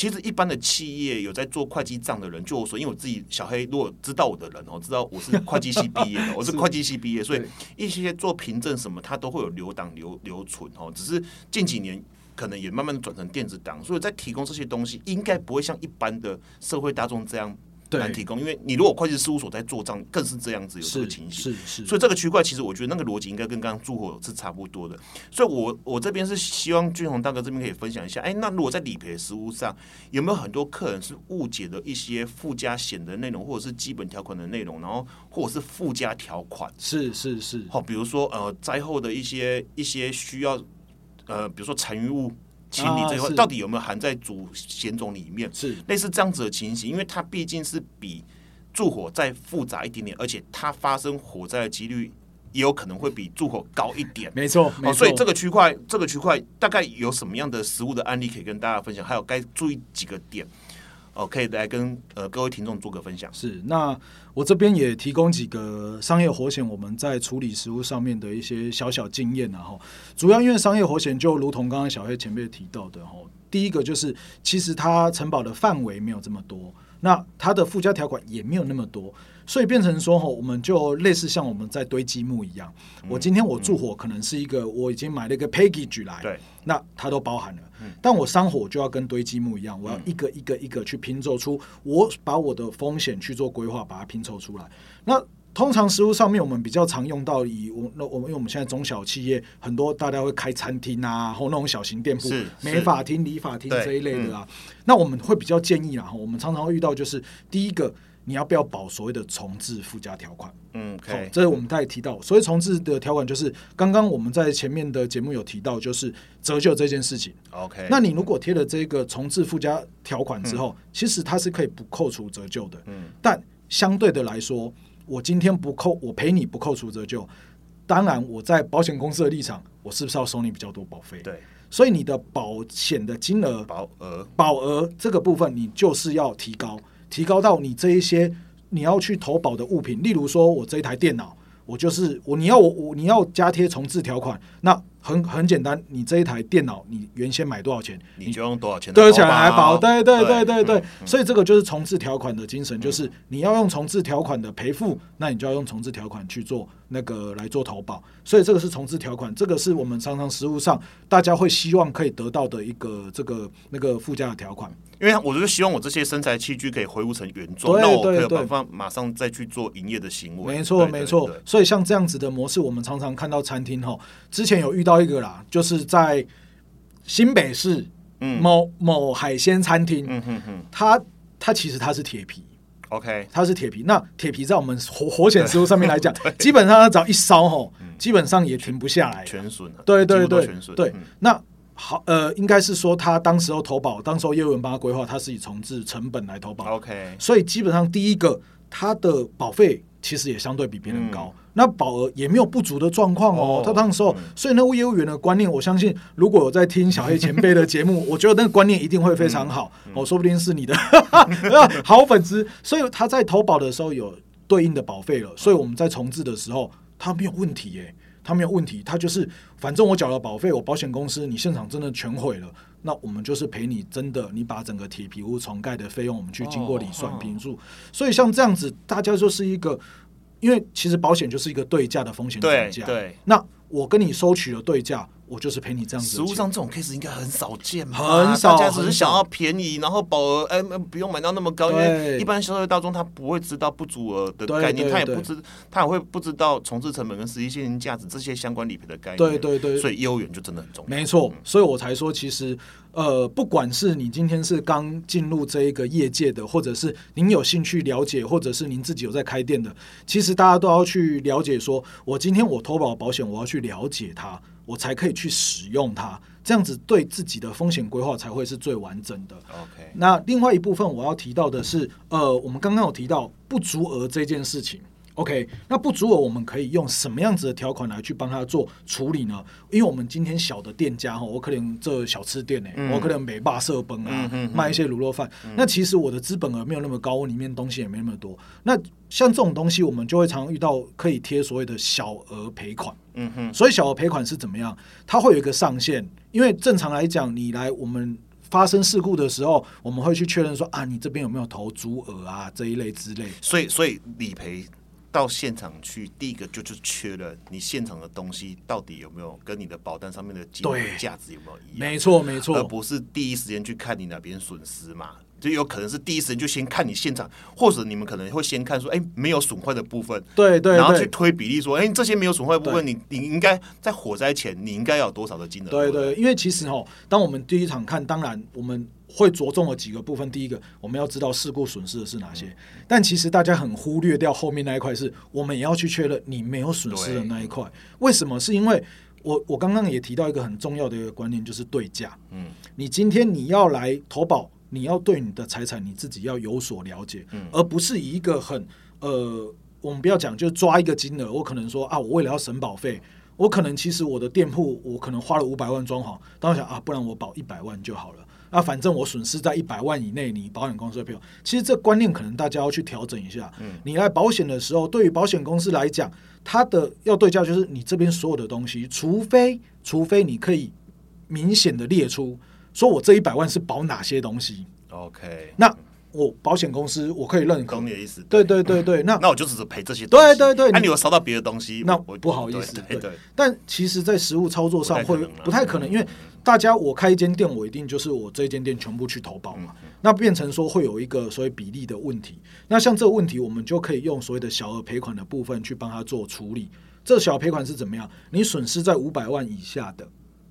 其实一般的企业有在做会计账的人，就我说，因为我自己小黑，如果知道我的人哦，知道我是会计系毕业的，*laughs* 我是会计系毕业，所以一些做凭证什么，它都会有留档留留存哦。只是近几年可能也慢慢的转成电子档，所以在提供这些东西，应该不会像一般的社会大众这样难提供，因为你如果会计事务所在做账，更是这样子有这个情形。是是，所以这个区块其实我觉得那个逻辑应该跟刚刚住火是差不多的，所以我我这边是希望俊宏大哥这边可以分享一下，哎，那如果在理赔实务上有没有很多客人是误解了一些附加险的内容，或者是基本条款的内容，然后或者是附加条款，是是是，好，比如说呃灾后的一些一些需要呃，比如说残余物清理这一块，啊到底有没有含在主险种里面？是类似这样子的情形，因为它毕竟是比助火再复杂一点点，而且它发生火灾的几率也有可能会比助火高一点。没错没哦，错。所以这个区块，这个区块大概有什么样的实物的案例可以跟大家分享？还有该注意几个点，哦，可以来跟呃各位听众做个分享。是，那我这边也提供几个商业火险我们在处理实物上面的一些小小经验然后主要因为商业火险就如同刚刚小黑前辈提到的哈，第一个就是其实它承保的范围没有这么多，那它的附加条款也没有那么多，所以变成说哈，我们就类似像我们在堆积木一样，我今天我住火可能是一个我已经买了一个 package 来，对，那它都包含了。但我伤火就要跟堆积木一样，我要一个一个一个去拼凑出，我把我的风险去做规划，把它拼凑出来。那通常食物上面，我们比较常用到以我那我们因为我们现在中小企业很多，大家会开餐厅啊，或那种小型店铺、美发厅、理发厅这一类的啊。那我们会比较建议啦，我们常常会遇到就是第一个。你要不要保所谓的重置附加条款？嗯好这是我们刚才提到，所谓重置的条款就是刚刚我们在前面的节目有提到，就是折旧这件事情。OK，那你如果贴了这个重置附加条款之后，其实它是可以不扣除折旧的。嗯，但相对的来说，我今天不扣，我赔你不扣除折旧，当然我在保险公司的立场，我是不是要收你比较多保费？对，所以你的保险的金额、保额保额这个部分，你就是要提高，提高到你这一些你要去投保的物品，例如说我这一台电脑。我就是我，你要我我你要加贴重置条款，那很很简单，你这一台电脑你原先买多少钱，你就用多少钱来来保？对对对对对嗯，所以这个就是重置条款的精神，就是你要用重置条款的赔付，那你就要用重置条款去做那个来做投保，所以这个是重置条款，这个是我们常常实务上大家会希望可以得到的一个这个那个附加的条款。因为我就希望我这些身材器具可以恢复成原状，对那我可以对对有办法马上再去做营业的行为。没错，对没错。所以像这样子的模式，我们常常看到餐厅哈，之前有遇到一个啦，就是在新北市嗯某某海鲜餐厅，嗯哼哼它它其实它是铁皮。，OK，它是铁皮，那铁皮在我们火 *laughs* 火险实物上面来讲，基本上它只要一烧吼，基本上也停不下来。全损了，对对对。对嗯，那好呃，应该是说他当时候投保，当时候业务员帮他规划，他是以重置成本来投保，OK，所以基本上第一个他的保费其实也相对比别人高。那保额也没有不足的状况哦哦。他当时候，所以那位业务员的观念，我相信如果有在听小黑前辈的节目，*laughs* 我觉得那个观念一定会非常好哦，说不定是你的 *laughs* *laughs* 好粉丝。所以他在投保的时候有对应的保费了，所以我们在重置的时候，他没有问题耶。他没有问题，他就是反正我缴了保费，我保险公司你现场真的全毁了，那我们就是赔你真的你把整个铁皮屋重盖的费用，我们去经过理算哦评估。所以像这样子，大家就是一个，因为其实保险就是一个对价的风险对转嫁。对。那我跟你收取了对价，我就是赔你这样子。实物上这种 case 应该很少见吧？很少大家只是想要便宜，然后保额哎、不用买到那么高，因为一般消费大众他不会知道不足额的概念，他也不知他也会不知道重置成本跟实际现金价值这些相关理赔的概念。对对对所以业务员就真的很重要。没错，所以我才说，其实呃，不管是你今天是刚进入这一个业界的，或者是您有兴趣了解，或者是您自己有在开店的，其实大家都要去了解说，我今天我投保保险，我要去了解它，我才可以去使用它，这样子对自己的风险规划才会是最完整的。OK，那另外一部分我要提到的是，呃，我们刚刚有提到不足额这件事情。OK，那不足额我们可以用什么样子的条款来去帮他做处理呢？因为我们今天小的店家哈，我可能这小吃店呢、我可能美霸社崩啊，卖一些卤肉饭。那其实我的资本额没有那么高，我里面东西也没那么多。那像这种东西，我们就会常遇到可以贴所谓的小额赔款。嗯哼，所以小额赔款是怎么样？它会有一个上限，因为正常来讲，你来我们发生事故的时候，我们会去确认说啊，你这边有没有投足额啊这一类之类。所以所以理赔到现场去，第一个就就是确认你现场的东西到底有没有跟你的保单上面的金额价值有没有一样，没错，没错而，不是第一时间去看你哪边损失嘛。就有可能是第一时间就先看你现场，或者你们可能会先看说，哎、没有损坏的部分，对对然后去。推比例说，哎、这些没有损坏的部分，你你应该在火灾前你应该要有多少的金额？不对对，因为其实哦，当我们第一场看，当然我们会着重了几个部分。第一个，我们要知道事故损失的是哪些，但其实大家很忽略掉后面那一块，是我们也要去确认你没有损失的那一块。为什么？是因为我我刚刚也提到一个很重要的一个观念，就是对价。嗯，你今天你要来投保，你要对你的财产你自己要有所了解，嗯而不是以一个很呃，我们不要讲就是抓一个金额，我可能说啊，我为了要省保费。我可能其实我的店铺我可能花了五百万装潢，当我想啊，不然我保一百万就好了。啊，反正我损失在一百万以内，你保险公司会赔我。其实这观念可能大家要去调整一下。嗯你来保险的时候，对于保险公司来讲，它的要对价就是你这边所有的东西，除非除非你可以明显的列出，说我这一百万是保哪些东西，，OK，那我保险公司我可以认可懂。你的意思。对对对对，那那我就只是赔这些东西。对对对那、你你有烧到别的东西，那我不好意思对对对，但其实，在实物操作上会不太可能因为大家我开一间店，我一定就是我这一间店全部去投保嘛，嗯那变成说会有一个所谓比例的问题。那像这个问题，我们就可以用所谓的小额赔款的部分去帮他做处理。这小额赔款是怎么样？你损失在五百万以下的。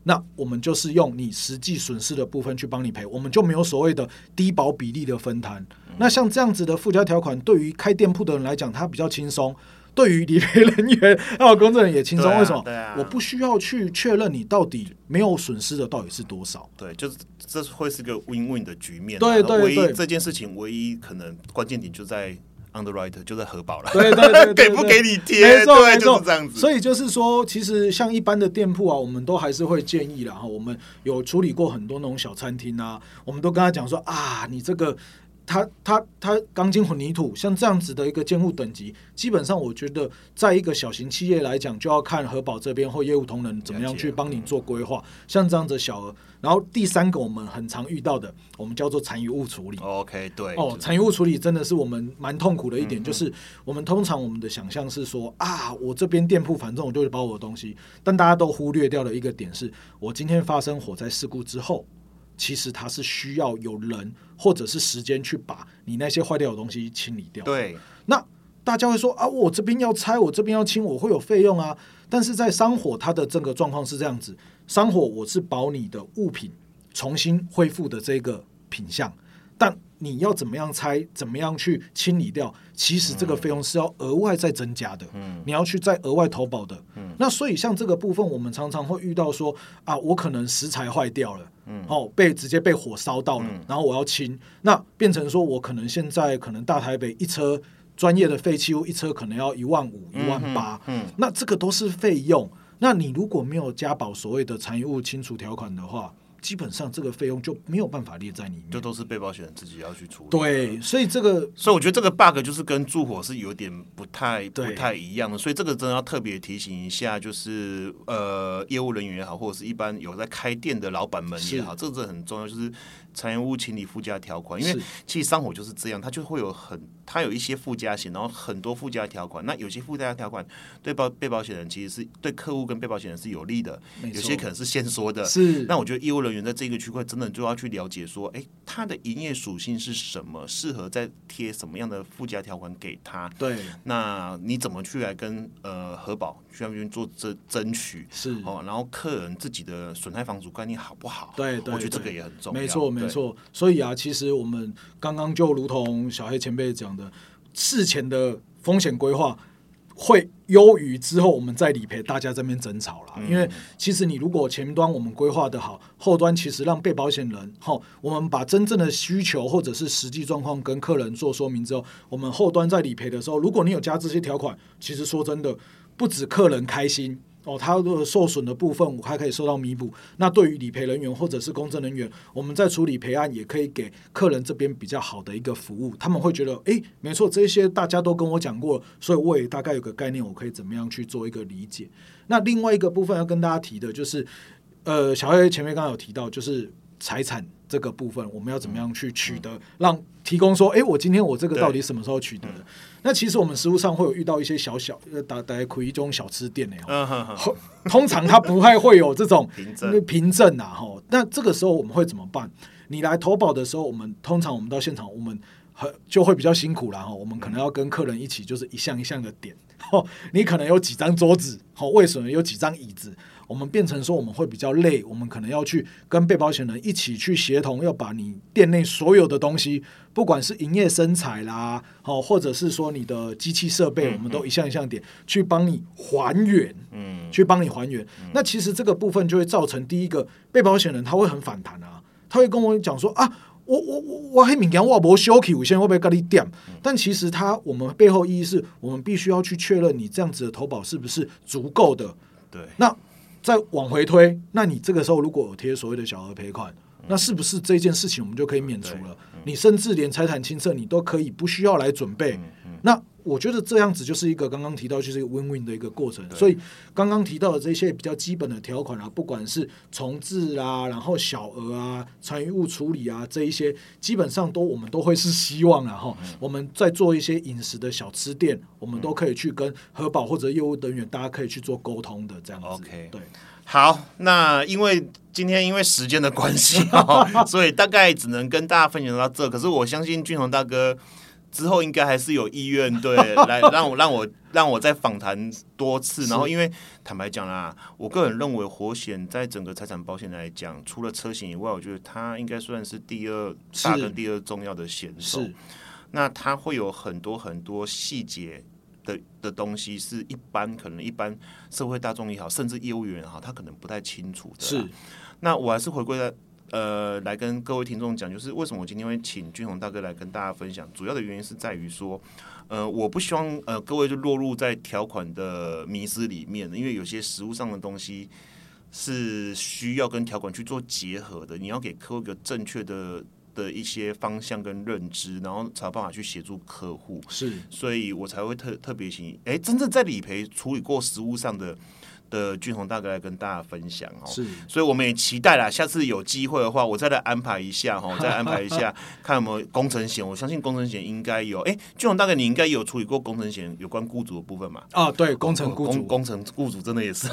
那我们就是用你实际损失的部分去帮你赔，我们就没有所谓的低保比例的分摊。嗯那像这样子的附加条款，对于开店铺的人来讲，它比较轻松；对于理赔人员还有公证人也轻松。啊为什么？啊我不需要去确认你到底没有损失的到底是多少。对，就是这会是个 win-win 的局面啊。对对唯一对这件事情唯一可能关键点就在 underwriter，就在核保了。对对对对 *laughs* 给不给你贴？没错对，没错就是这样子。所以就是说，其实像一般的店铺啊，我们都还是会建议啦哈。我们有处理过很多那种小餐厅啊，我们都跟他讲说啊，你这个。它它它钢筋混凝土，像这样子的一个监护等级，基本上我觉得，在一个小型企业来讲，就要看核保这边或业务同仁怎么样去帮你做规划。像这样子的小额，然后第三个我们很常遇到的，我们叫做残余物处理。OK，对哦，残余物处理真的是我们蛮痛苦的一点，就是我们通常我们的想象是说啊，我这边店铺反正我就会把我的东西，但大家都忽略掉的一个点是，我今天发生火灾事故之后，其实它是需要有人或者是时间去把你那些坏掉的东西清理掉。，对那大家会说啊，我这边要拆，我这边要清，我会有费用啊。但是在商火，它的这个状况是这样子：商火我是保你的物品重新恢复的这个品相，但你要怎么样拆，怎么样去清理掉，其实这个费用是要额外再增加的。嗯你要去再额外投保的。嗯那所以像这个部分，我们常常会遇到说啊，我可能食材坏掉了，嗯哦，被直接被火烧到了，嗯然后我要清，那变成说我可能现在可能大台北一车专业的废弃物一车可能要一万五、一万八，嗯那这个都是费用。那你如果没有加保所谓的残余物清除条款的话，基本上这个费用就没有办法列在里面。就都是被保险人自己要去处理。对，所以这个所以我觉得这个 bug 就是跟住火是有点不太不太一样的，所以这个真的要特别提醒一下，就是呃业务人员也好，或者是一般有在开店的老板们也好，这个很重要，就是财务清理附加条款，因为其实商火就是这样，它就会有很它有一些附加险，然后很多附加条款，那有些附加条款对保被保险人其实是对客户跟被保险人是有利的，有些可能是先说的，是那我觉得业务人员在这个区块真的就要去了解说，哎，它的营业属性是什么，适合再贴什么样的附加条款给他。对，那你怎么去来跟呃核保去那边做争争取？是哦，然后客人自己的损害防阻概念好不好？对我觉得这个也很重要。没错，没。错。所以啊，其实我们刚刚就如同小黑前辈讲的，事前的风险规划，会优于之后我们再理赔大家这边争吵了，因为其实你如果前端我们规划的好，后端其实让被保险人哈，我们把真正的需求或者是实际状况跟客人做说明之后，我们后端在理赔的时候，如果你有加这些条款，其实说真的，不止客人开心。哦，他的受损的部分我还可以受到弥补。那对于理赔人员或者是公证人员，我们在处理赔案也可以给客人这边比较好的一个服务。他们会觉得，哎，没错，这些大家都跟我讲过，所以我也大概有个概念，我可以怎么样去做一个理解。那另外一个部分要跟大家提的就是，呃，小黑前面刚刚有提到，就是财产。这个部分我们要怎么样去取得？让提供说，哎，我今天我这个到底什么时候取得的？那其实我们食物上会有遇到一些小小呃，打打苦一种小吃店呢，通常它不太会有这种 *laughs* 凭证啊，哈。那这个时候我们会怎么办？你来投保的时候，我们通常我们到现场，我们很就会比较辛苦了哈。我们可能要跟客人一起，就是一项一项的点。你可能有几张桌子，好，为什么有几张椅子？我们变成说我们会比较累，我们可能要去跟被保险人一起去协同，要把你店内所有的东西，不管是营业生产啦，好，或者是说你的机器设备，我们都一项一项点去帮你还原，嗯，去帮你还原。那其实这个部分就会造成第一个被保险人他会很反弹啊，他会跟我讲说啊，我我我我黑敏感，我不修 Q，我现在会不会跟你点？但其实他我们背后意义是我们必须要去确认你这样子的投保是不是足够的，对，那。再往回推，那你这个时候如果有贴所谓的小额赔款，那是不是这件事情我们就可以免除了？你甚至连财产清册你都可以不需要来准备。那我觉得这样子就是一个刚刚提到就是一个 win win 的一个过程。所以刚刚提到的这些比较基本的条款啊，不管是重置啊，然后小额啊，残余物处理啊，这一些基本上都我们都会是希望啊哈。我们在做一些饮食的小吃店，我们都可以去跟核保或者业务人员，大家可以去做沟通的这样子。OK，对。好，那因为今天因为时间的关系哦，*laughs* 所以大概只能跟大家分享到这。可是我相信俊宏大哥之后应该还是有意愿对 *laughs* 来让我让我让我再访谈多次。然后因为坦白讲啦，我个人认为活险在整个财产保险来讲，除了车险以外，我觉得它应该算是第二大跟第二重要的险种。那它会有很多很多细节。的的东西是一般可能一般社会大众也好，甚至业务员也好，他可能不太清楚的。是，那我还是回归在呃，来跟各位听众讲，就是为什么我今天会请军宏大哥来跟大家分享，主要的原因是在于说，呃，我不希望呃各位就落入在条款的迷失里面，因为有些实物上的东西是需要跟条款去做结合的，你要给客户一个正确的。的一些方向跟认知，然后才有办法去协助客户，是，所以我才会特特别请，哎，真正在理赔处理过实物上的。的俊宏大哥来跟大家分享哦，是，所以我们也期待啦，下次有机会的话，我再来安排一下哈，*laughs* 再安排一下，看有没有工程险。我相信工程险应该有。哎，俊宏大哥，你应该有处理过工程险有关雇主的部分嘛？哦，对，工程雇主，工程雇主真的也是，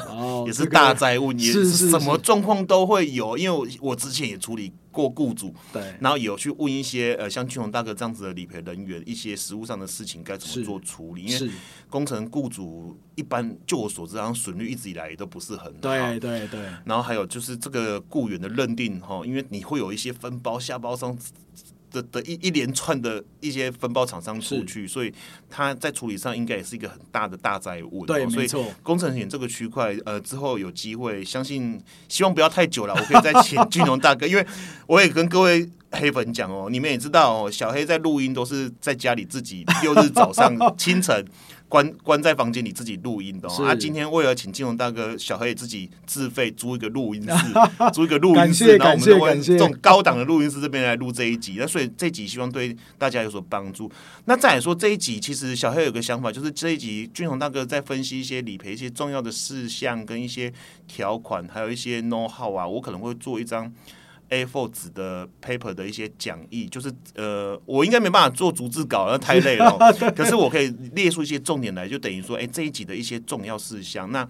也是大灾问，也是什么状况都会有。因为我我之前也处理过雇主，对，然后有去问一些呃，像俊宏大哥这样子的理赔人员，一些实务上的事情该怎么做处理，因为工程雇主。一般就我所知，好像损率一直以来都不是很好。对对对。然后还有就是这个雇员的认定哈，因为你会有一些分包下包商的的一一连串的一些分包厂商出去，所以他在处理上应该也是一个很大的大灾物。对，所以。工程险这个区块，呃，之后有机会，相信希望不要太久了，我可以再请 *laughs* 金融大哥，因为我也跟各位黑粉讲哦，你们也知道哦，小黑在录音都是在家里自己六日早上清晨。关关在房间里自己录音的啊！今天为了请金融大哥小黑自己自费租一个录音室，*laughs* 租一个录音室，然后我们就会这种高档的录音室这边来录这一集。那所以这集希望对大家有所帮助。那再来说这一集，其实小黑有个想法，就是这一集俊宏大哥在分析一些理赔一些重要的事项跟一些条款，还有一些 know how 啊，我可能会做一张。A4 纸的 paper 的一些讲义，就是呃，我应该没办法做逐字稿，那太累了。*laughs* 可是我可以列出一些重点来，就等于说，哎，这一集的一些重要事项，那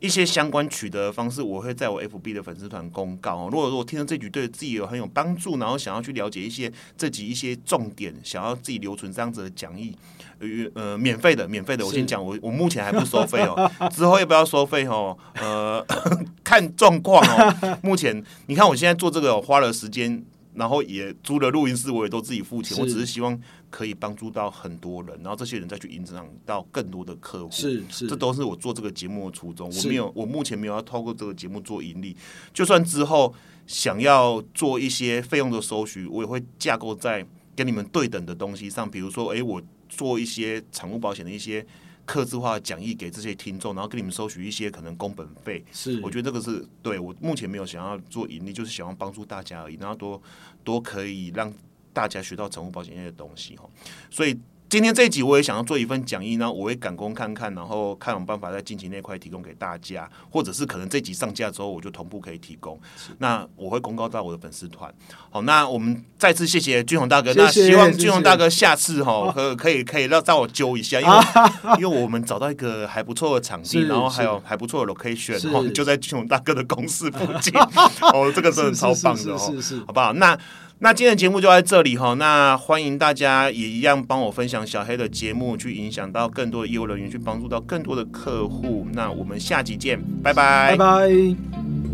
一些相关取得方式，我会在我 FB 的粉丝团公告。如果如果听到这局对自己有很有帮助，然后想要去了解一些这集一些重点，想要自己留存这样子的讲义。呃呃，免费的，免费的。我先讲，我我目前还不收费哦，*laughs* 之后要不要收费哦？呃，*laughs* 看状况哦。目前你看，我现在做这个花了时间。然后也租了录音室，我也都自己付钱。我只是希望可以帮助到很多人，然后这些人再去影响到更多的客户。是是这都是我做这个节目的初衷。我没有，我目前没有要透过这个节目做盈利。就算之后想要做一些费用的收取，我也会架构在跟你们对等的东西上。比如说，哎，我做一些产物保险的一些客制化的讲义给这些听众，然后跟你们收取一些可能工本费。是，我觉得这个是对我目前没有想要做盈利，就是想要帮助大家而已，然后多多可以让大家学到宠物保险业的东西哈。所以今天这一集我也想要做一份讲义，呢，我会赶工看看，然后看有办法在近期那块提供给大家，或者是可能这集上架之后我就同步可以提供。那我会公告到我的粉丝团。好，那我们再次谢谢俊宏大哥，谢谢那希望俊宏大哥下次哈可可以可以让让我揪一下，因为 *laughs* 因为我们找到一个还不错的场地，然后还有还不错的 location，就在俊宏大哥的公司附近。*laughs* 哦，这个真的超棒的哦，好不好？那那今天的节目就在这里哈，那欢迎大家也一样帮我分享小黑的节目，去影响到更多的业务人员，去帮助到更多的客户。那我们下集见，拜拜拜拜。